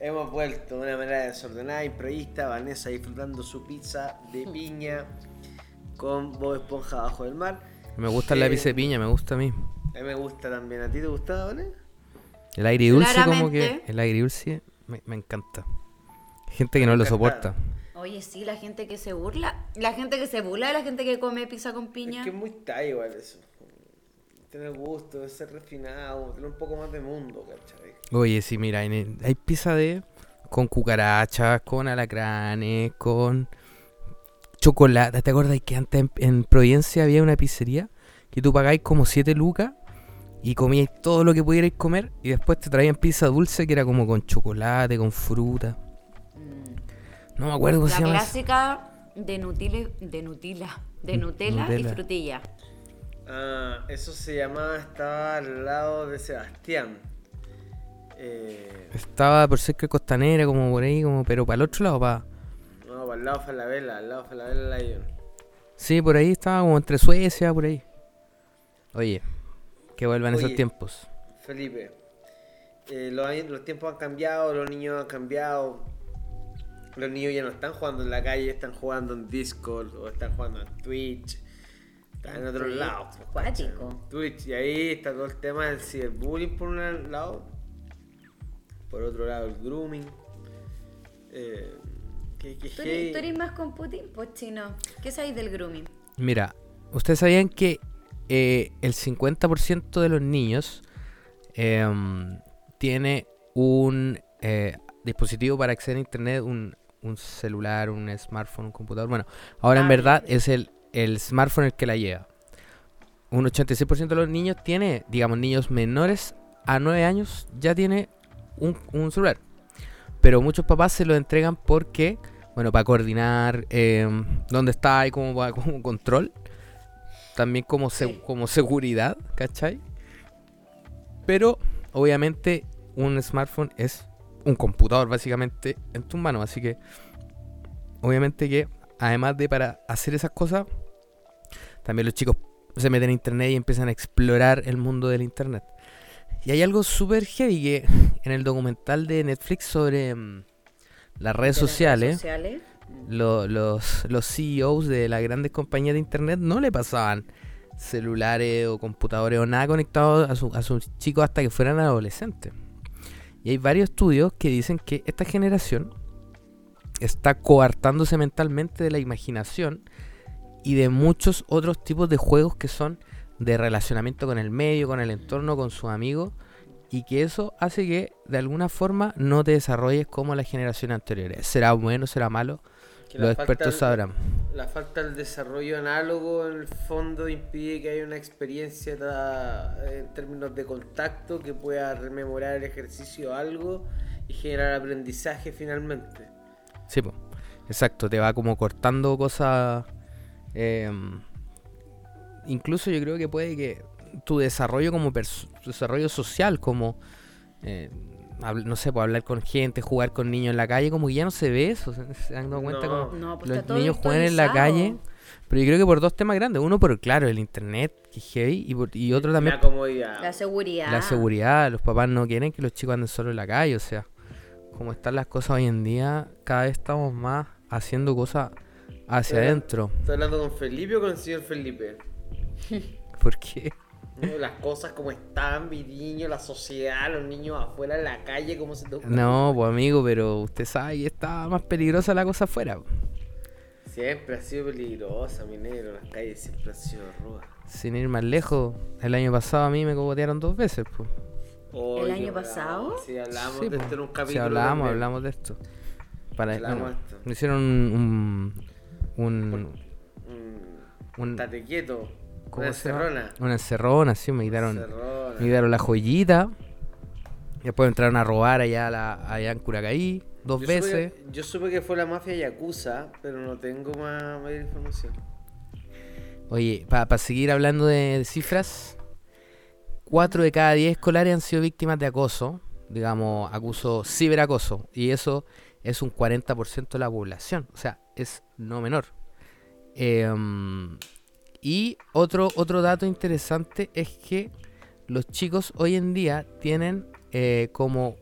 hemos vuelto de una manera desordenada, imprevista. Vanessa disfrutando su pizza de piña con Bob Esponja abajo del mar. Me gusta el lápiz de Eh, piña, me gusta a mí. A mí me gusta también. ¿A ti te gustaba, Vanessa? El aire dulce como que... El aire dulce me, me encanta. Gente que no lo soporta. Oye, sí, la gente que se burla, la gente que se burla de la gente que come pizza con piña. Es que es muy tal igual eso. Tener gusto, ser refinado, tener un poco más de mundo, ¿cachai? Oye, sí, mira, en el- hay pizza de... Con cucarachas, con alacranes, con chocolate. ¿Te acuerdas que antes en, en Providencia había una pizzería que tú pagáis como 7 lucas y comíais todo lo que pudierais comer y después te traían pizza dulce que era como con chocolate, con fruta. No me acuerdo cómo La se llama. eso. clásica de Nutile, de Nutila, de Nutella, y Nutella. frutilla. Ah, eso se llamaba, estaba al lado de Sebastián. Eh, Estaba por cerca de Costanera, como por ahí, como pero para el otro lado, para... no, para el lado de Falabella, al lado de Falabella Lion. Sí, por ahí estaba como entre Suecia, por ahí. Oye, que vuelvan esos tiempos. Felipe, eh, los, años- los tiempos han cambiado, los niños han cambiado. los niños ya no están jugando en la calle, están jugando en Discord o están jugando en Twitch. Están en otros Twitch, lados. cuático. Twitch, y ahí está todo el tema del ciberbullying por un lado. Por otro lado, el grooming. Eh, que, que ¿Tú eres, tú eres más con Putin? Pues chino. ¿Qué sabéis del grooming? Mira, ¿ustedes sabían que eh, el 50% de los niños em, tiene un eh, dispositivo para acceder a internet, un, un celular, un smartphone, un computador? Bueno, ahora en Tablet. verdad es el, el smartphone el que la lleva. Un 86% de los niños tiene, digamos, niños menores a 9 años ya tiene un, un celular. Pero muchos papás se lo entregan porque, bueno, para coordinar em, dónde está y como, como control. También como, se- como seguridad, ¿cachai? Pero, obviamente, un smartphone es un computador, básicamente, en tus manos. Así que, obviamente que, además de para hacer esas cosas, también los chicos se meten a internet y empiezan a explorar el mundo del internet. Y hay algo súper heavy que en el documental de Netflix sobre mm, las redes las sociales, sociales. lo- los, los CEOs de las grandes compañías de internet no le pasaban celulares o computadores o nada a, su- a sus chicos hasta que fueran adolescentes. Y hay varios estudios que dicen que esta generación está coartándose mentalmente de la imaginación y de muchos otros tipos de juegos que son de relacionamiento con el medio, con el entorno, con sus amigos, y que eso hace que de alguna forma no te desarrolles como las generaciones anteriores. ¿Será bueno, será malo? Que Los expertos sabrán. La falta del desarrollo análogo en el fondo impide que haya una experiencia en términos de contacto que pueda rememorar el ejercicio algo y generar aprendizaje finalmente. Sí, po. exacto, te va como cortando cosas. em, incluso yo creo que puede que tu desarrollo como tu desarrollo social, como eh, no sé, pues hablar con gente, jugar con niños en la calle, como que ya no se ve eso. ¿Se, se han dado cuenta No. como No, pues los niños juegan en la calle? Pero yo creo que por dos temas grandes. Uno por, claro, el internet, que es heavy, y, por- y otro también La comodidad. La seguridad. la seguridad, los papás no quieren que los chicos anden solo en la calle, o sea, como están las cosas hoy en día, cada vez estamos más haciendo cosas hacia Pero- adentro. ¿Estás hablando con Felipe o con el señor Felipe? ¿Por qué? ¿No? Las cosas como están, mi niño, la sociedad, los niños afuera en la calle, ¿cómo se te ocurre? No, pues amigo, pero usted sabe que está más peligrosa la cosa afuera. Siempre ha sido peligrosa, mi negro. Las calles siempre han sido rudas. Sin ir más lejos, el año pasado a mí me cogotearon dos veces. Pues. Oye, ¿El año pasado? Sí, hablamos Sí, de esto en un Sí, capítulo. hablamos, también. hablamos de esto. Para, Hablamos bueno, esto. me hicieron un... un, un- Estate quieto. ¿cómo Una se llama? encerrona. Una encerrona, sí, me quitaron... Encerrona. Me quitaron la joyita. Después entraron a robar allá, a la, allá en Curacaí dos Yo veces. Supe, yo supe que fue la mafia Yakuza, pero no tengo más, mayor información. Oye, para seguir hablando de, de cifras, 4 de cada 10 escolares han sido víctimas de acoso, digamos, acuso, ciberacoso, y eso es un 40% de la población, o sea, es no menor. Em, y otro, otro dato interesante es que los chicos hoy en día tienen eh, como,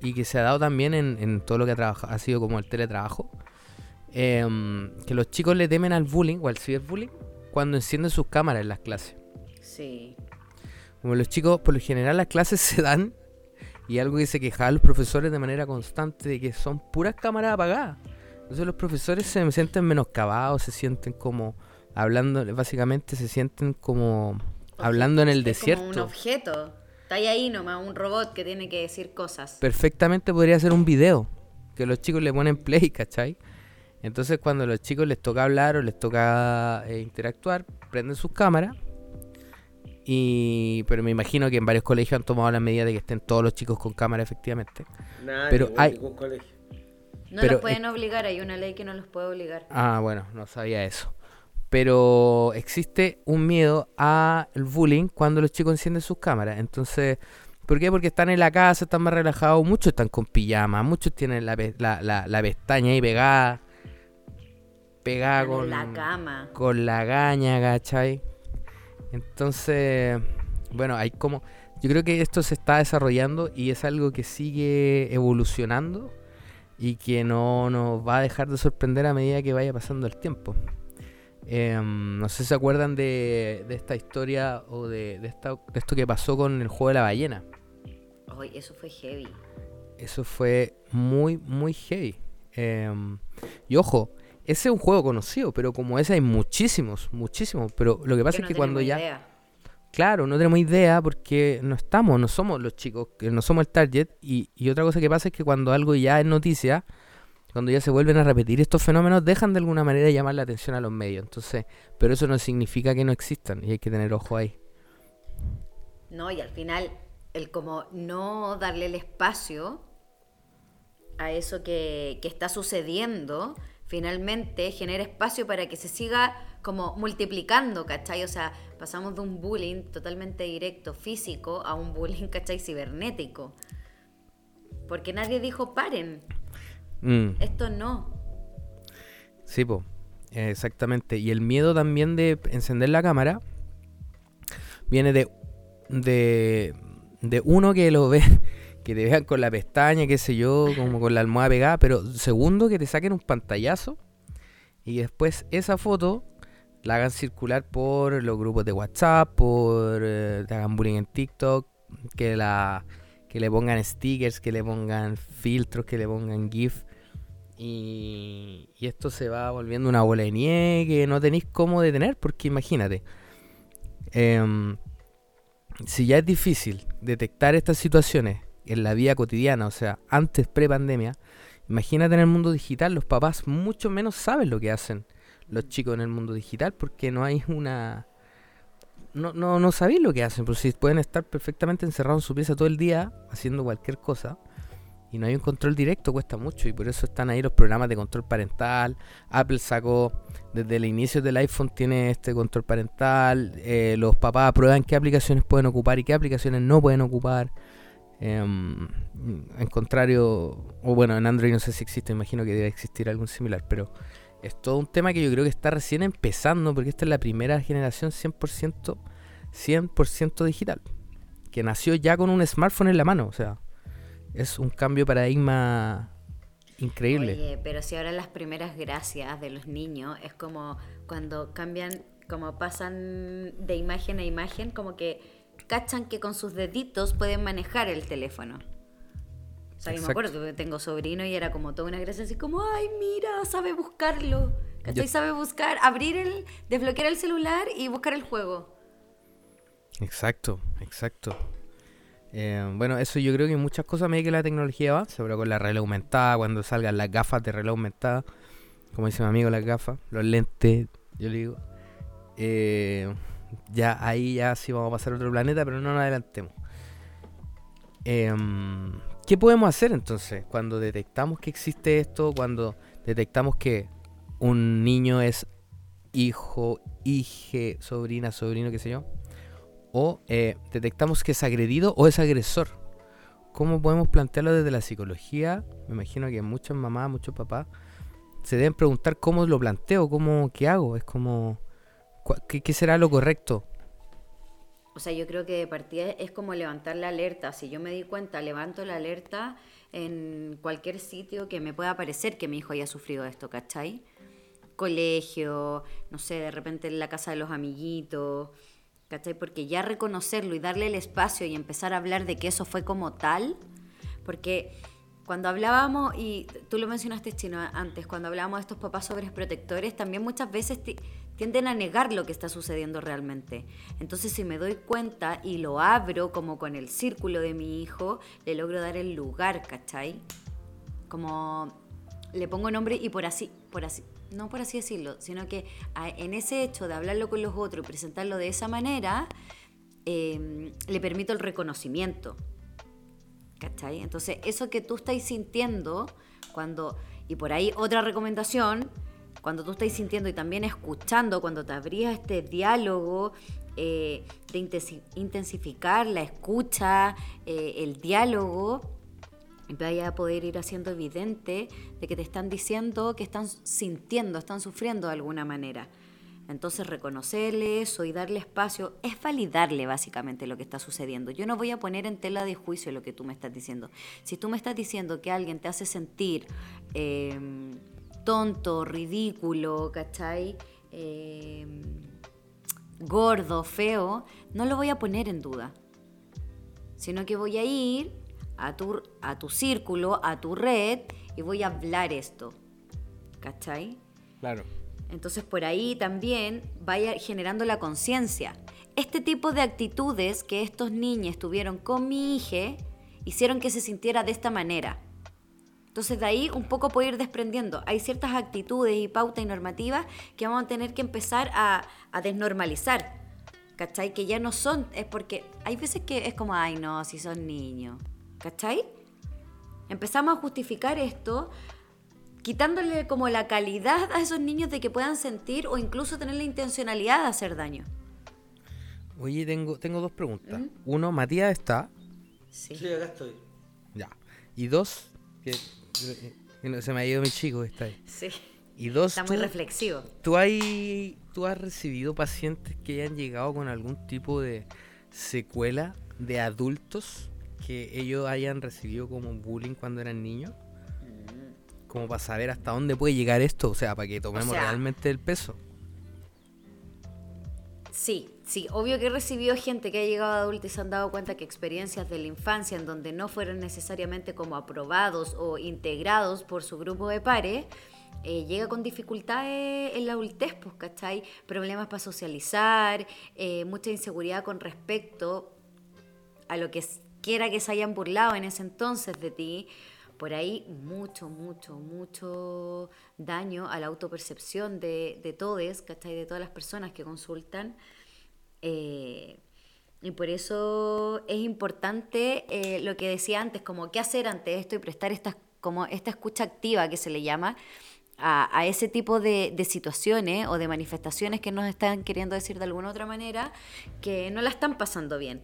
y que se ha dado también en, en todo lo que ha, trabajado, ha sido como el teletrabajo, em, que los chicos le temen al bullying o al ciberbullying cuando encienden sus cámaras en las clases. Sí. Como los chicos, por lo general, las clases se dan y algo que se quejaban los profesores de manera constante de que son puras cámaras apagadas. Entonces los profesores se sienten menoscabados, se sienten como hablando, básicamente se sienten como hablando en el Es como un desierto. objeto. Está ahí, ahí nomás, un robot que tiene que decir cosas. Perfectamente podría ser un video que los chicos le ponen play, ¿cachai? Entonces cuando a los chicos les toca hablar o les toca eh, interactuar, prenden sus cámaras. Y, pero me imagino que en varios colegios han tomado la medida de que estén todos los chicos con cámara efectivamente. Nada, Pero ningún, hay- ningún colegio. No Pero, los pueden obligar, hay una ley que no los puede obligar. Ah, bueno, no sabía eso. Pero existe un miedo al bullying cuando los chicos encienden sus cámaras. Entonces, ¿por qué? Porque están en la casa, están más relajados, muchos están con pijama, muchos tienen la, la, la- la pestaña ahí pegada. Pegada Están con la cama. con la gaña, ¿cachai? Entonces, bueno, hay como... Yo creo que esto se está desarrollando y es algo que sigue evolucionando. y que no nos va a dejar de sorprender a medida que vaya pasando el tiempo. Em, no sé si se acuerdan de, esta historia o de, esto que pasó con el juego de la ballena. Ay, eso fue heavy. Eso fue muy, muy heavy. Em, y ojo, ese es un juego conocido, pero como ese hay muchísimos, muchísimos. Pero lo que pasa es que cuando ya... Claro, no tenemos idea porque no estamos, no somos los chicos, no somos el target. Y, y otra cosa que pasa es que cuando algo ya es noticia, cuando ya se vuelven a repetir estos fenómenos, dejan de alguna manera llamar la atención a los medios. Entonces, pero eso no significa que no existan y hay que tener ojo ahí. No, y al final, el como no darle el espacio a eso que, que está sucediendo, finalmente genera espacio para que se siga como multiplicando, ¿cachai? O sea, pasamos de un bullying totalmente directo físico a un bullying, ¿cachai? Cibernético. Porque nadie dijo paren. Mm. Esto no. Sí, po. Exactamente. Y el miedo también de encender la cámara viene de, de, de uno que lo ve, que te vean con la pestaña, qué sé yo, como con la almohada pegada, pero segundo que te saquen un pantallazo y después esa foto la hagan circular por los grupos de WhatsApp, por eh, te hagan bullying en TikTok, que la que le pongan stickers, que le pongan filtros, que le pongan GIF. Y, esto se va volviendo una bola de nieve que no tenéis cómo detener, porque imagínate, em, si ya es difícil detectar estas situaciones en la vida cotidiana, o sea, antes pre-pandemia, imagínate en el mundo digital, los papás mucho menos saben lo que hacen los chicos en el mundo digital porque no hay una... No, no, no sabéis lo que hacen, pero si pueden estar perfectamente encerrados en su pieza todo el día haciendo cualquier cosa y no hay un control directo, cuesta mucho y por eso están ahí los programas de control parental. Apple sacó desde el inicio del iPhone tiene este control parental. Eh, los papás aprueban qué aplicaciones pueden ocupar y qué aplicaciones no pueden ocupar. Em, en contrario, o bueno, en Android no sé si existe, imagino que debe existir algún similar, pero es todo un tema que yo creo que está recién empezando porque esta es la primera generación 100%, 100 digital, que nació ya con un smartphone en la mano, o sea, es un cambio paradigma increíble. Pero si ahora las primeras gracias de los niños es como cuando cambian, como pasan de imagen a imagen, como que cachan que con sus deditos pueden manejar el teléfono. O sea, yo me acuerdo que tengo sobrino y era como toda una gracia así como, ay, mira, sabe buscarlo. ¿Cachai? Sabe buscar, abrir el, desbloquear el celular y buscar el juego. Exacto, exacto. Eh, bueno, eso yo creo que muchas cosas me que la tecnología va, sobre con la realidad aumentada, cuando salgan las gafas de realidad aumentada, como dice mi amigo, las gafas, los lentes, yo le digo. Eh, ya ahí ya sí vamos a pasar a otro planeta, pero no nos adelantemos. Eh, ¿Qué podemos hacer entonces cuando detectamos que existe esto, cuando detectamos que un niño es hijo, hije, sobrina, sobrino, qué sé yo? O eh, detectamos que es agredido o es agresor. ¿Cómo podemos plantearlo desde la psicología? Me imagino que muchas mamás, muchos papás se deben preguntar cómo lo planteo, cómo, qué hago. Es como, ¿qué, qué será lo correcto? O sea, yo creo que de partida es como levantar la alerta. Si yo me di cuenta, levanto la alerta en cualquier sitio que me pueda parecer que mi hijo haya sufrido esto, ¿cachai? Colegio, no sé, de repente en la casa de los amiguitos, ¿cachai? Porque ya reconocerlo y darle el espacio y empezar a hablar de que eso fue como tal, porque cuando hablábamos, y tú lo mencionaste, Chino, antes, cuando hablábamos de estos papás sobreprotectores, también muchas veces tienden a negar lo que está sucediendo realmente. Entonces, si me doy cuenta y lo abro como con el círculo de mi hijo, le logro dar el lugar, ¿cachai? Como le pongo nombre y por así, por así, no por así decirlo, sino que en ese hecho de hablarlo con los otros y presentarlo de esa manera, em, le permito el reconocimiento. ¿Cachai? Entonces, eso que tú estás sintiendo, cuando, y por ahí otra recomendación, cuando tú estás sintiendo y también escuchando, cuando te abrías este diálogo eh, de intensificar la escucha, eh, el diálogo, vaya a poder ir haciendo evidente de que te están diciendo que están sintiendo, están sufriendo de alguna manera. Entonces reconocerle eso y darle espacio es validarle básicamente lo que está sucediendo. Yo no voy a poner en tela de juicio lo que tú me estás diciendo. Si tú me estás diciendo que alguien te hace sentir em, tonto, ridículo, ¿cachai? Em, gordo, feo, no lo voy a poner en duda. Sino que voy a ir a tu, a tu círculo, a tu red y voy a hablar esto. ¿Cachai? Claro. Entonces por ahí también vaya generando la conciencia. Este tipo de actitudes que estos niños tuvieron con mi hija hicieron que se sintiera de esta manera. Entonces de ahí un poco puedo ir desprendiendo. Hay ciertas actitudes y pautas y normativas que vamos a tener que empezar a, a desnormalizar. ¿Cachai? Que ya no son, es porque hay veces que es como, ay no, si son niños. ¿Cachai? Empezamos a justificar esto quitándole como la calidad a esos niños de que puedan sentir o incluso tener la intencionalidad de hacer daño. Oye, tengo, tengo dos preguntas. Uno, Matías está. Sí. Sí, acá estoy. Ya. Y dos, que, se me ha ido mi chico, está ahí. Sí. Y dos, Está muy tú- reflexivo. ¿Tú, hay, ¿Tú has recibido pacientes que hayan llegado con algún tipo de secuela de adultos que ellos hayan recibido como bullying cuando eran niños? Como para saber hasta dónde puede llegar esto, o sea, para que tomemos sea- realmente el peso. Sí, sí, obvio que he recibido gente que ha llegado a adultos y se han dado cuenta que experiencias de la infancia en donde no fueron necesariamente como aprobados o integrados por su grupo de pares, eh, llega con dificultades en la adultez, pues, ¿cachai? Problemas para socializar, eh, mucha inseguridad con respecto a lo que quiera que se hayan burlado en ese entonces de ti, por ahí mucho, mucho, mucho daño a la autopercepción de, de todos, ¿cachai? De todas las personas que consultan. Eh, y por eso es importante eh, lo que decía antes, como qué hacer ante esto y prestar esta, como esta escucha activa que se le llama a, a ese tipo de, de situaciones o de manifestaciones que nos están queriendo decir de alguna otra manera que no la están pasando bien.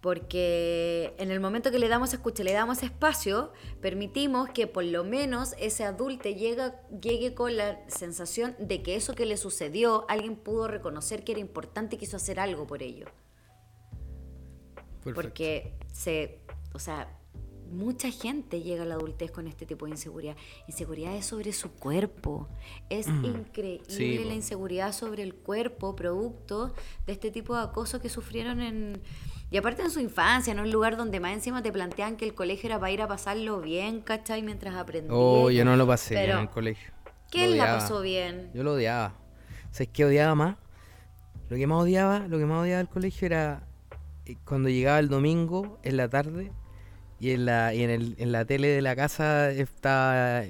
Porque en el momento que le damos escucha, le damos espacio, permitimos que por lo menos ese adulto llega, llegue con la sensación de que eso que le sucedió, alguien pudo reconocer que era importante y quiso hacer algo por ello. Porque se, o sea, mucha gente llega a la adultez con este tipo de inseguridad. Inseguridad es sobre su cuerpo. Es increíble Sí, po. la inseguridad sobre el cuerpo, producto de este tipo de acoso que sufrieron en... Y aparte en su infancia, en un lugar donde más encima te plantean que el colegio era para ir a pasarlo bien, ¿cachai? Mientras aprendías. Oh, yo no lo pasé bien Pero, en el colegio. ¿Quién la pasó bien? Yo lo odiaba. ¿Sabes qué odiaba más? Lo que más odiaba, lo que más odiaba del colegio era eh, cuando llegaba el domingo en la tarde y en la, y en, el, en la tele de la casa estaba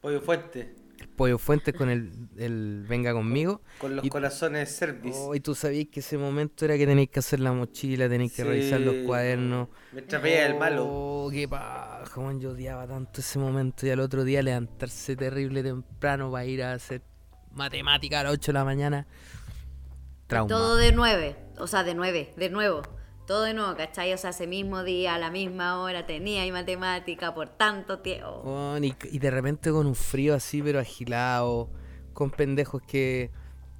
Pollo Fuente. Pollo Fuentes con el, el Venga conmigo. Con los Y- corazones service. Oh, y tú sabías que ese momento era que tenéis que hacer la mochila, tenéis que revisar los Sí. cuadernos. Me trapea el malo. Oh, qué paja, man, yo odiaba tanto ese momento y al otro día levantarse terrible temprano para ir a hacer matemática a las 8 de la mañana. Trauma. Todo de nueve, o sea, de nueve, de nuevo. Todo de nuevo, ¿cachai? O sea, ese mismo día, a la misma hora, tenía y matemática por tanto tiempo. Y de repente con un frío así, pero agilado, con pendejos que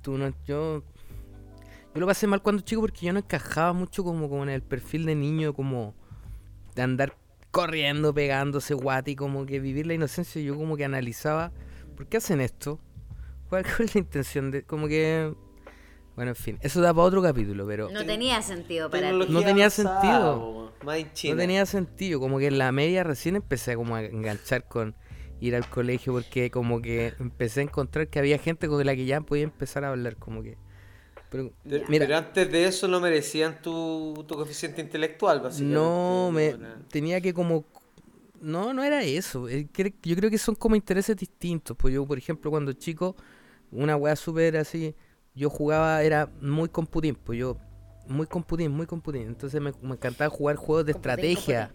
tú no. Yo, yo lo pasé mal cuando chico porque yo no encajaba mucho como, como en el perfil de niño, como de andar corriendo, pegándose guati, como que vivir la inocencia. Yo como que analizaba, ¿por qué hacen esto? ¿Cuál, cuál es la intención de.? Como que. Bueno, en fin, eso da para otro capítulo, pero. No tenía sentido para ti. No tenía avanzada, sentido. No tenía sentido, como que en la media recién empecé como a enganchar con ir al colegio porque como que empecé a encontrar que había gente con la que ya podía empezar a hablar, como que... Pero, Pero, mira, pero antes de eso no merecían tu, tu coeficiente intelectual, básicamente. no, me tenía que como... No, no era eso. eh, Yo creo que son como intereses distintos. Pues yo, por ejemplo, cuando chico, una weá súper así, yo jugaba, era muy computín, pues yo, muy computín, muy computín. Entonces me, me encantaba jugar juegos de Computín, estrategia.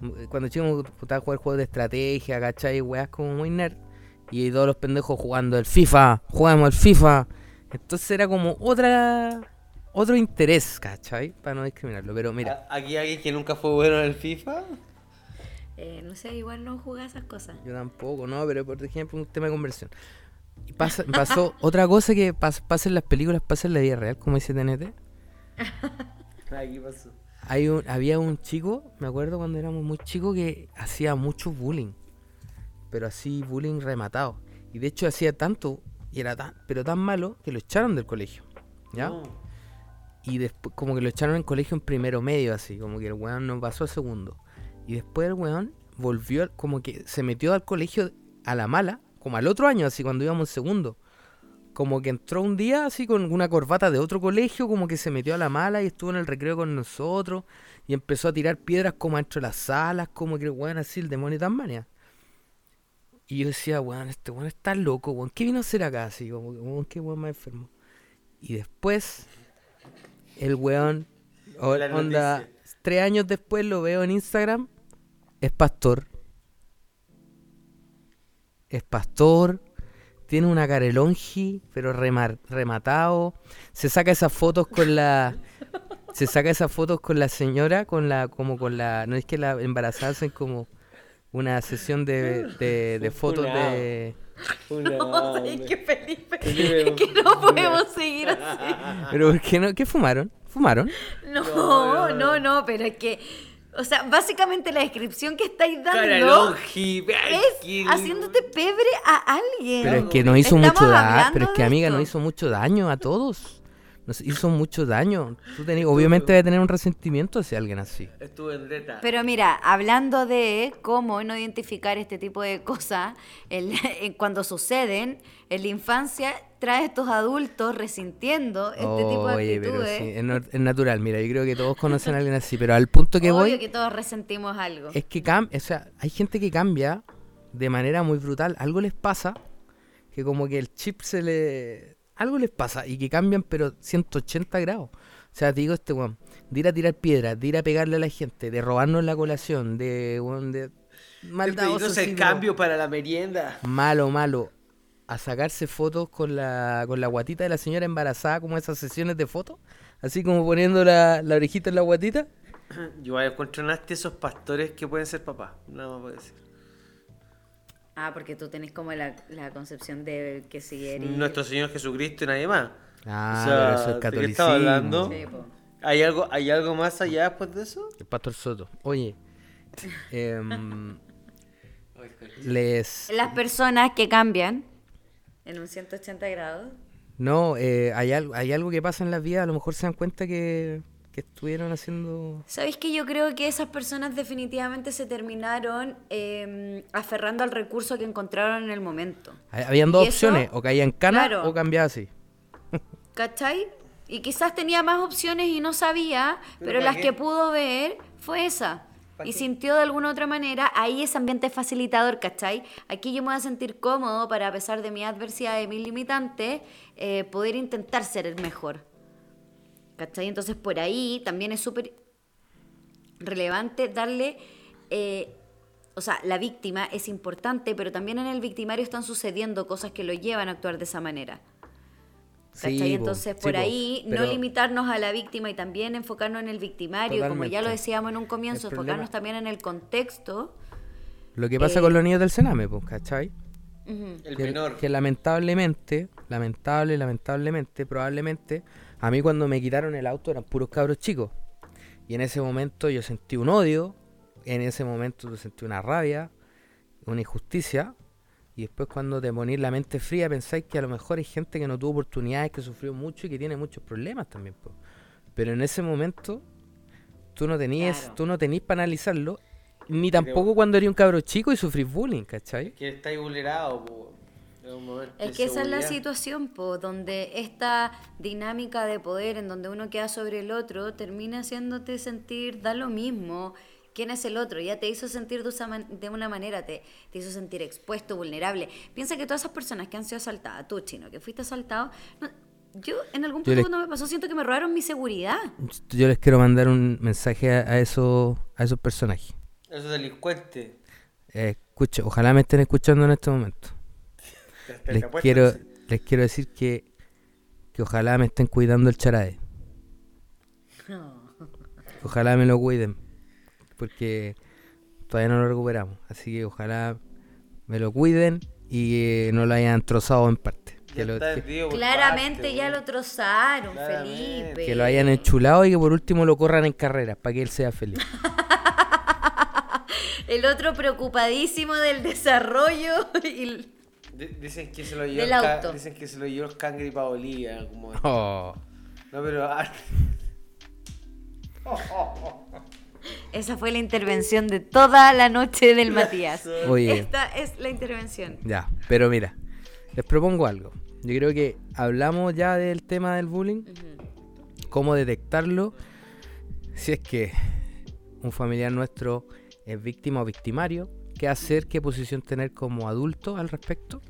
M- Cuando chico me gustaba jugar juegos de estrategia, ¿cachai? Weas como muy nerd. Y todos los pendejos jugando el FIFA, jugamos el FIFA. Entonces era como otra otro interés, ¿cachai? Para no discriminarlo. Pero mira, Aquí alguien que nunca fue bueno en el FIFA. Eh, no sé, igual no jugaba esas cosas. Yo tampoco, no, pero por ejemplo, un tema de conversión. Y pasa, pasó otra cosa que pas- pasa en las películas, pasa en la vida real, como dice TNT. Aquí pasó. Hay un, había un chico, me acuerdo cuando éramos muy chicos, que hacía mucho bullying. Pero así, bullying rematado. Y de hecho hacía tanto, y era tan, pero tan malo, que lo echaron del colegio. ¿Ya? No. Y después, como que lo echaron en colegio en primero medio, así, como que el weón no pasó a segundo. Y después el weón volvió, como que se metió al colegio a la mala, como al otro año, así, cuando íbamos en segundo. Como que entró un día así con una corbata de otro colegio, como que se metió a la mala y estuvo en el recreo con nosotros. Y empezó a tirar piedras como dentro de las salas, como que el weón así, el demonio de Tasmania. Y yo decía, weón, este weón está loco, weón. ¿Qué vino a hacer acá? Así, como, que, weón, qué weón más enfermo. Y después, el weón, onda, tres años después lo veo en Instagram, es pastor. Es pastor, tiene una carelongi, pero remar- rematado. Se saca esas fotos con la... Se saca esas fotos con la señora, con la, como con la, no es que la embarazada hacen como una sesión de, de, de fotos de, No, hombre. que Felipe, Felipe, es que no podemos seguir así. pero ¿por qué no? ¿Qué fumaron? ¿Fumaron? No, no, no, pero es que, o sea, básicamente la descripción que estáis dando es haciéndote pebre a alguien. Pero es que nos hizo Estamos mucho daño. Pero es que amiga, esto. nos hizo mucho daño a todos. Nos hizo mucho daño. Tú tenés, obviamente debe tener un resentimiento hacia alguien así. Estuve en Dreta. Pero mira, hablando de cómo no identificar este tipo de cosas el- cuando suceden, en la infancia trae a estos adultos resintiendo este tipo de Oye, pero actitudes. sí, es, no- es natural. Mira, yo creo que todos conocen a alguien así. Pero al punto que Obvio voy que todos resentimos algo. es que cam o sea, hay gente que cambia de manera muy brutal. Algo les pasa que como que el chip se le... Algo les pasa y que cambian pero 180 grados. O sea, te digo este weón, de ir a tirar piedras, de ir a pegarle a la gente, de robarnos la colación, de... weón, de maldadoso, el cambio para la merienda. Malo, malo. A sacarse fotos con la, con la guatita de la señora embarazada, como esas sesiones de fotos. Así como poniendo la, la orejita en la guatita. Yo encuentro esos pastores que pueden ser papás. Nada más puedo decir. Ah, porque tú tenés como la, la concepción de que si eres... Nuestro Señor Jesucristo y nadie más. Ah, O sea, pero eso es ¿de qué catolicismo. estaba hablando? Sí. ¿Hay algo, ¿Hay algo más allá después de eso? El pastor Soto. Oye, em, les... Las personas que cambian en un 180 grados. No, eh, hay, algo, hay algo que pasa en la vida, a lo mejor se dan cuenta que, que estuvieron haciendo... ¿Sabéis que yo creo que esas personas definitivamente se terminaron eh, aferrando al recurso que encontraron en el momento? ha- Habían dos ¿Y eso? opciones, o caía en cana Claro. o cambiaba así. ¿Cachai? Y quizás tenía más opciones y no sabía, Pero pero, ¿para las qué? que pudo ver fue esa. ¿Para Y qué? sintió de alguna otra manera, ahí ese ambiente facilitador, ¿cachai? Aquí yo me voy a sentir cómodo para, a pesar de mi adversidad, de mis limitantes, eh, poder intentar ser el mejor. ¿Cachai? Entonces por ahí también es súper relevante darle... eh, o sea, la víctima es importante, pero también en el victimario están sucediendo cosas que lo llevan a actuar de esa manera. ¿Cachai? Sí, Entonces, sí, por po, ahí, no limitarnos a la víctima y también enfocarnos en el victimario, como ya lo Totalmente. decíamos en un comienzo, El problema- enfocarnos también en el contexto. Lo que pasa Eh, con los niños del Sename, pues, ¿cachai? El que, menor. que lamentablemente, lamentable, lamentablemente, probablemente, a mí cuando me quitaron el auto eran puros cabros chicos. Y en ese momento yo sentí un odio, en ese momento yo sentí una rabia, una injusticia. Y después cuando te ponís la mente fría pensáis que a lo mejor hay gente que no tuvo oportunidades, que sufrió mucho y que tiene muchos problemas también. po. Pero en ese momento tú no tenías, Claro. tú no tenís para analizarlo, ni tampoco cuando eres un cabro chico y sufrís bullying, ¿cachai? Que estáis vulnerado, po. Es que esa es la situación, po, donde esta dinámica de poder en donde uno queda sobre el otro termina haciéndote sentir, da lo mismo. ¿Quién es el otro? Ya te hizo sentir de, una manera, te, te hizo sentir expuesto, vulnerable. Piensa que todas esas personas que han sido asaltadas, tú chino, que fuiste asaltado, no- yo en algún punto le- cuando me pasó siento que me robaron mi seguridad. Yo les quiero mandar un mensaje a, a esos, a esos personajes. Esos delincuentes. Eh, escuche, ojalá me estén escuchando en este momento. Te- te Les apuesto quiero, les quiero decir que, que ojalá me estén cuidando el charae. Ojalá me lo cuiden. Porque todavía no lo recuperamos. Así que ojalá me lo cuiden y eh, no lo hayan trozado en parte. Que lo, que- Claramente parte, ya lo trozaron, Claramente. Felipe. que lo hayan enchulado y que por último lo corran en carreras para que él sea feliz. El otro preocupadísimo del desarrollo y Dicen que se lo llevó Del auto. Dicen que se lo llevó el cangre para Bolivia. Como... Oh. No, pero. ah, esa fue la intervención de toda la noche del Matías. Oye. Esta es la intervención. Ya, pero mira, les propongo algo. Yo creo que hablamos ya del tema del bullying, cómo detectarlo, si es que un familiar nuestro es víctima o victimario, qué hacer, qué posición tener como adulto al respecto.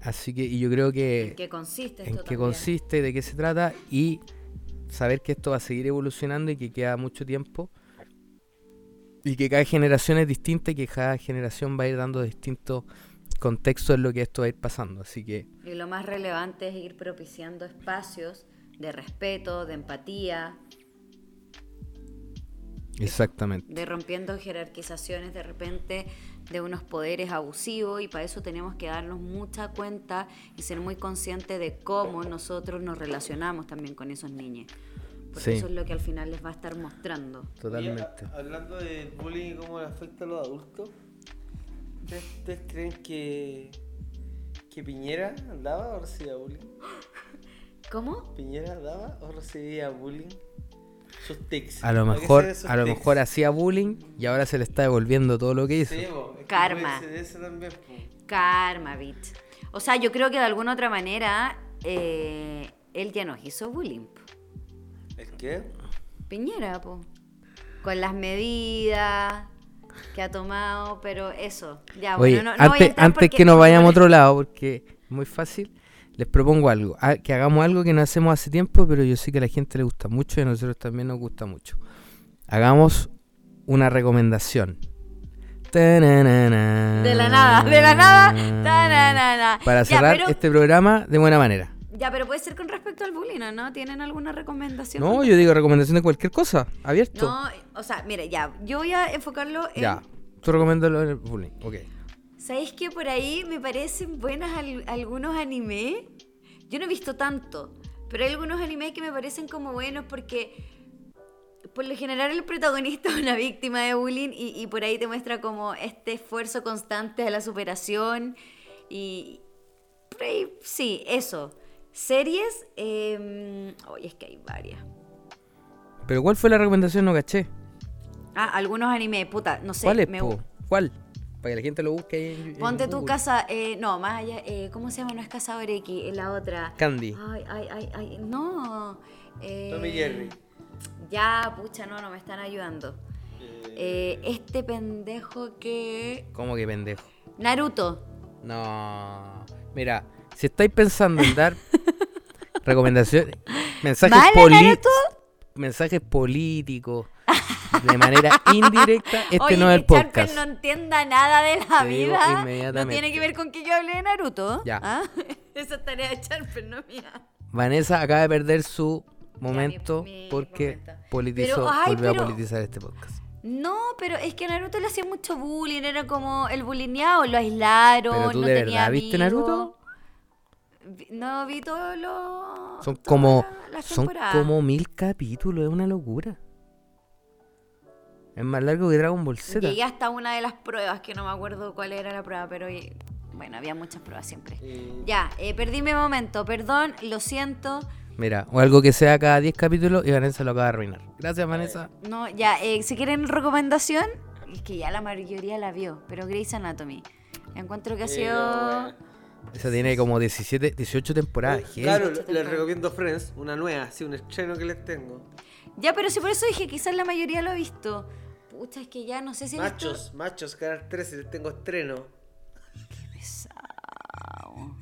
Así que, y yo creo que ¿En qué consiste en esto qué también? consiste, de qué se trata y saber que esto va a seguir evolucionando y que queda mucho tiempo y que cada generación es distinta y que cada generación va a ir dando distintos contextos en lo que esto va a ir pasando. Así que Y lo más relevante es ir propiciando espacios de respeto, de empatía, exactamente. de rompiendo jerarquizaciones de repente de unos poderes abusivos y para eso tenemos que darnos mucha cuenta y ser muy conscientes de cómo nosotros nos relacionamos también con esos niños. Porque Sí. eso es lo que al final les va a estar mostrando. Totalmente. Oye, hablando del bullying y cómo le afecta a los adultos, ¿ustedes, ustedes creen que, que Piñera daba o recibía bullying? ¿Cómo? ¿Piñera daba o recibía bullying? Sus tics. A lo ¿Para qué mejor, a lo tics? mejor hacía bullying y ahora se le está devolviendo todo lo que hizo. Sí, po, es que Karma. también. Karma, bitch. O sea, yo creo que de alguna otra manera eh, él ya nos hizo bullying. ¿El qué? Piñera, po. Con las medidas que ha tomado, pero eso. Ya, Oye, bueno, no, no voy a antes, antes porque- que nos vayamos a otro lado, porque es muy fácil, les propongo algo. Ah, Que hagamos algo que no hacemos hace tiempo, pero yo sé que a la gente le gusta mucho y a nosotros también nos gusta mucho. Hagamos una recomendación. De la nada, de la nada. Para Ya, cerrar pero- este programa de buena manera. Ya, pero puede ser con respecto al bullying, ¿o ¿no? ¿Tienen alguna recomendación? No, yo digo recomendación de cualquier cosa, abierto. No, o sea, mire, ya, yo voy a enfocarlo en... ya, tú recomiendas del bullying, ok. ¿Sabéis que por ahí me parecen buenas al- algunos animes? Yo no he visto tanto, pero hay algunos animes que me parecen como buenos porque por lo general el protagonista es una víctima de bullying y, y por ahí te muestra como este esfuerzo constante de la superación y por ahí, sí, eso. Series, eh, oye, es que hay varias. Pero ¿cuál fue la recomendación? No caché. Ah, algunos animes, puta, no sé. ¿Cuál es, me-? ¿Cuál? Para que la gente lo busque ahí en- en Ponte tu casa, eh, no, más allá, eh, ¿cómo se llama? No es Cazador X, es la otra. Candy. Ay, ay, ay, ay, no. eh, Tommy Jerry. Ya, pucha, no, no me están ayudando. Eh, este pendejo que... ¿Cómo que pendejo? Naruto. No. Mira, si estáis pensando en dar recomendaciones, mensajes, ¿Vale, poli- Naruto? mensajes políticos de manera indirecta, este Oye, no es el podcast. no entienda nada de la Te vida. No tiene que ver con que yo hable de Naruto. Ya. ¿ah? Esa es tarea de Charpen, no mía. Vanessa acaba de perder su momento mi- mi porque momento. politizó, Pero, ay, volvió pero- a politizar este podcast. No, pero es que a Naruto le hacía mucho bullying, era como el bullyingado, lo aislaron, ¿Pero tú no de tenía verdad viste. Naruto? No vi todos los. Son como, son como mil capítulos, es una locura. Es más largo que Dragon Ball Z. Llegué hasta una de las pruebas, que no me acuerdo cuál era la prueba, pero eh, bueno, había muchas pruebas siempre. Eh, Ya, eh, perdí mi momento, perdón, lo siento. Mira, o algo que sea cada 10 capítulos y Vanessa lo acaba de arruinar. Gracias, Vanessa. No, ya, eh, si quieren recomendación, es que ya la mayoría la vio, pero Grey's Anatomy. Encuentro que ha sido. Esa tiene como 17, 18 temporadas. Claro, les recomiendo Friends, una nueva, sí, un estreno que les tengo. Ya, pero si por eso dije, quizás la mayoría lo ha visto. Pucha, es que ya no sé si he visto. Machos, machos, Canal 13, les tengo estreno. Pesado.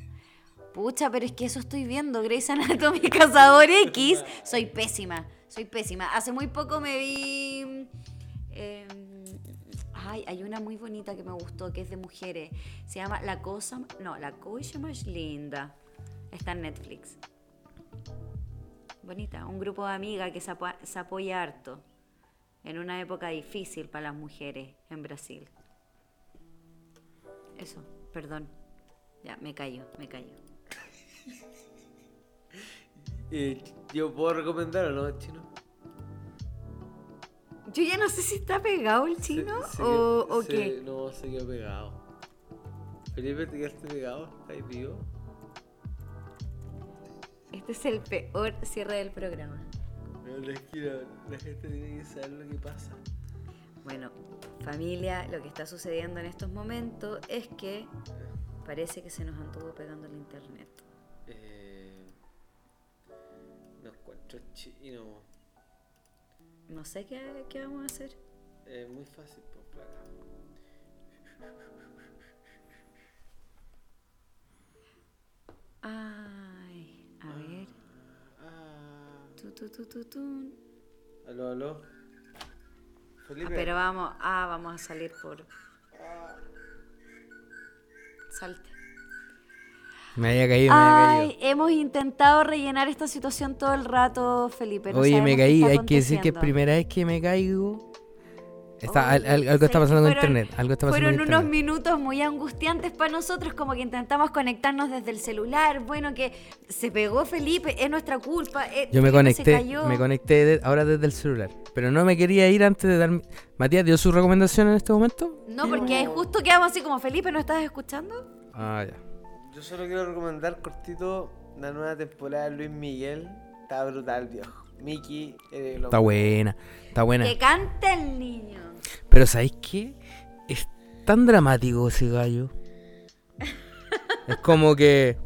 Pucha, pero es que eso estoy viendo. Grey's Anatomy Cazador X. Soy pésima. Soy pésima. Hace muy poco me vi. eh, ay, hay una muy bonita que me gustó que es de mujeres. Se llama La Cosa. No, La Cosa Más Linda. Está en Netflix. Bonita. Un grupo de amigas que se, apo- se apoya harto. En una época difícil para las mujeres en Brasil. Eso, perdón. Ya, me callo, me callo. Eh, ¿Yo puedo recomendar o no, chino? Yo ya no sé si está pegado el chino Se- se o, quedó- o se- qué. No, se quedó pegado. Felipe, ¿te quedaste pegado? ¿Estás vivo? Este es el peor cierre del programa. No, la, esquina, la gente tiene que saber lo que pasa. Bueno, familia, lo que está sucediendo en estos momentos es que parece que se nos anduvo pegando el internet. Eh, no encuentro chino. No sé qué, qué vamos a hacer. Es muy fácil, por placa. Ay, Tu, tu, tu, tu, tun. aló, aló. Felipe. Pero vamos, ah, vamos a salir por. Salte. Me había caído, me había Ay, caído. hemos intentado rellenar esta situación todo el rato, Felipe. no Oye, me caí, hay que decir que es primera vez que me caigo. Está, al- Oye, al- algo está pasando fueron- internet. Algo está pasando Fueron unos minutos muy angustiantes para nosotros, como que intentamos conectarnos desde el celular. Bueno, que se pegó Felipe, es nuestra culpa. eh, Yo me conecté, me conecté de- ahora desde el celular. Pero no me quería ir antes de dar. Matías, ¿dio su recomendación en este momento? No, porque justo quedamos así como Felipe, ¿no estás escuchando? Ah, ya. Yo solo quiero recomendar cortito la nueva temporada de Luis Miguel. Está brutal, viejo. Mickey, eh, lo- Está buena, está buena. Que cante el niño. Pero ¿sabéis qué? Es tan dramático ese gallo. es como que.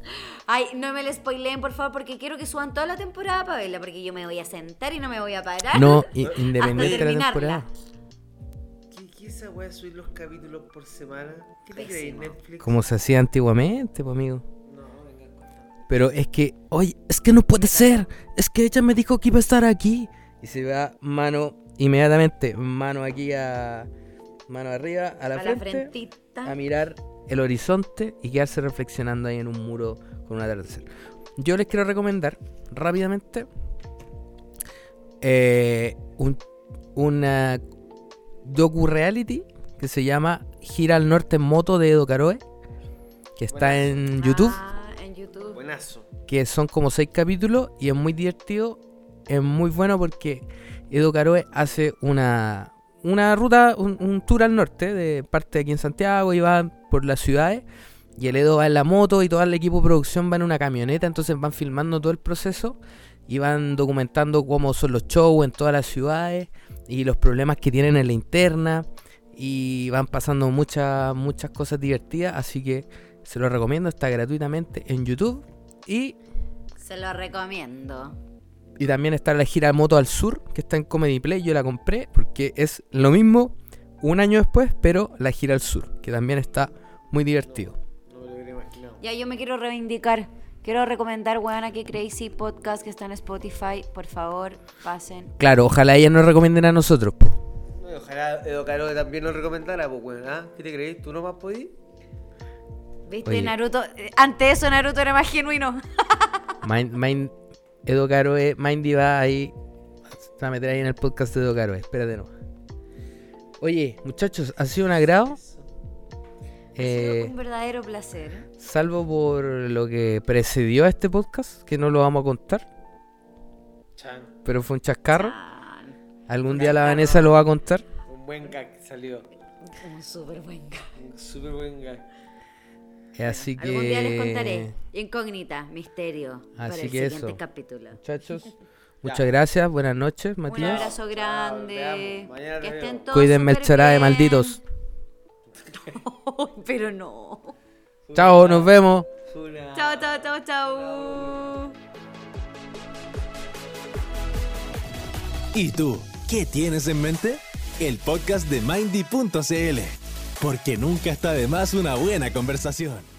Ay, no me lo spoileen, por favor, porque quiero que suban toda la temporada para verla, porque yo me voy a sentar y no me voy a parar. No, independiente de la temporada. ¿Qué, qué esa de subir los capítulos por semana? ¿Qué te crees. Netflix? Como se hacía antiguamente, pues amigo. No, venga. Pero es que, oye, es que no puede ser. Es que ella me dijo que iba a estar aquí. Y se va mano, inmediatamente, mano aquí a. Mano arriba, a la, a la frente, frentita. a mirar el horizonte y quedarse reflexionando ahí en un muro con un atardecer. Yo les quiero recomendar rápidamente eh, un, una docu-reality que se llama Gira al Norte en Moto de Edo Caroe, que está en YouTube Ah, en YouTube. Buenazo. que son como seis capítulos y es muy divertido, es muy bueno porque Edo Caroe hace una, una ruta, un, tour al norte, de parte de aquí en Santiago y va por las ciudades. Y el Edo va en la moto y todo el equipo de producción va en una camioneta, entonces van filmando todo el proceso y van documentando cómo son los shows en todas las ciudades y los problemas que tienen en la interna y van pasando muchas muchas cosas divertidas, así que se lo recomiendo, está gratuitamente en YouTube y Se lo recomiendo. Y también está la gira Moto al Sur, que está en Comedy Play. Yo la compré porque es lo mismo un año después, pero la gira al sur, que también está muy divertido. No me lo hubiera imaginado. Ya yo me quiero reivindicar. Quiero recomendar Weana que Crazy Podcast que está en Spotify. Por favor, pasen. Claro, ojalá ellas nos recomienden a nosotros. po. No, ojalá Edo Caro también nos recomendara, pues, weón. ¿ah? ¿Qué te crees? ¿Tú no más podís? ¿Viste, Oye. Naruto? Eh, Ante eso, Naruto era más genuino. Mind, Mind, Edo Caroe, Mindy va ahí. Se va a meter ahí en el podcast de Edo Caroe. Espérate no. Oye, muchachos, ha sido un agrado. Ha sido Eh, un verdadero placer. salvo por lo que precedió a este podcast, que no lo vamos a contar, Chan. pero fue un chascarro. Chan. Algún día la Vanessa lo va a contar. Un buen gag salió. Un súper buen gag. Un súper buen gag. Eh, Así que. Algún día les contaré. Incógnita, misterio. para Así el que siguiente eso. capítulo. Muchachos, muchas gracias. Buenas noches, Un Matías. abrazo grande. Chao, que estén todos Cuídenme el de malditos. Pero no. Chao, nos vemos. Chao, chao, chao, chao. ¿Y tú? ¿Qué tienes en mente? El podcast de Mindy.cl. Porque nunca está de más una buena conversación.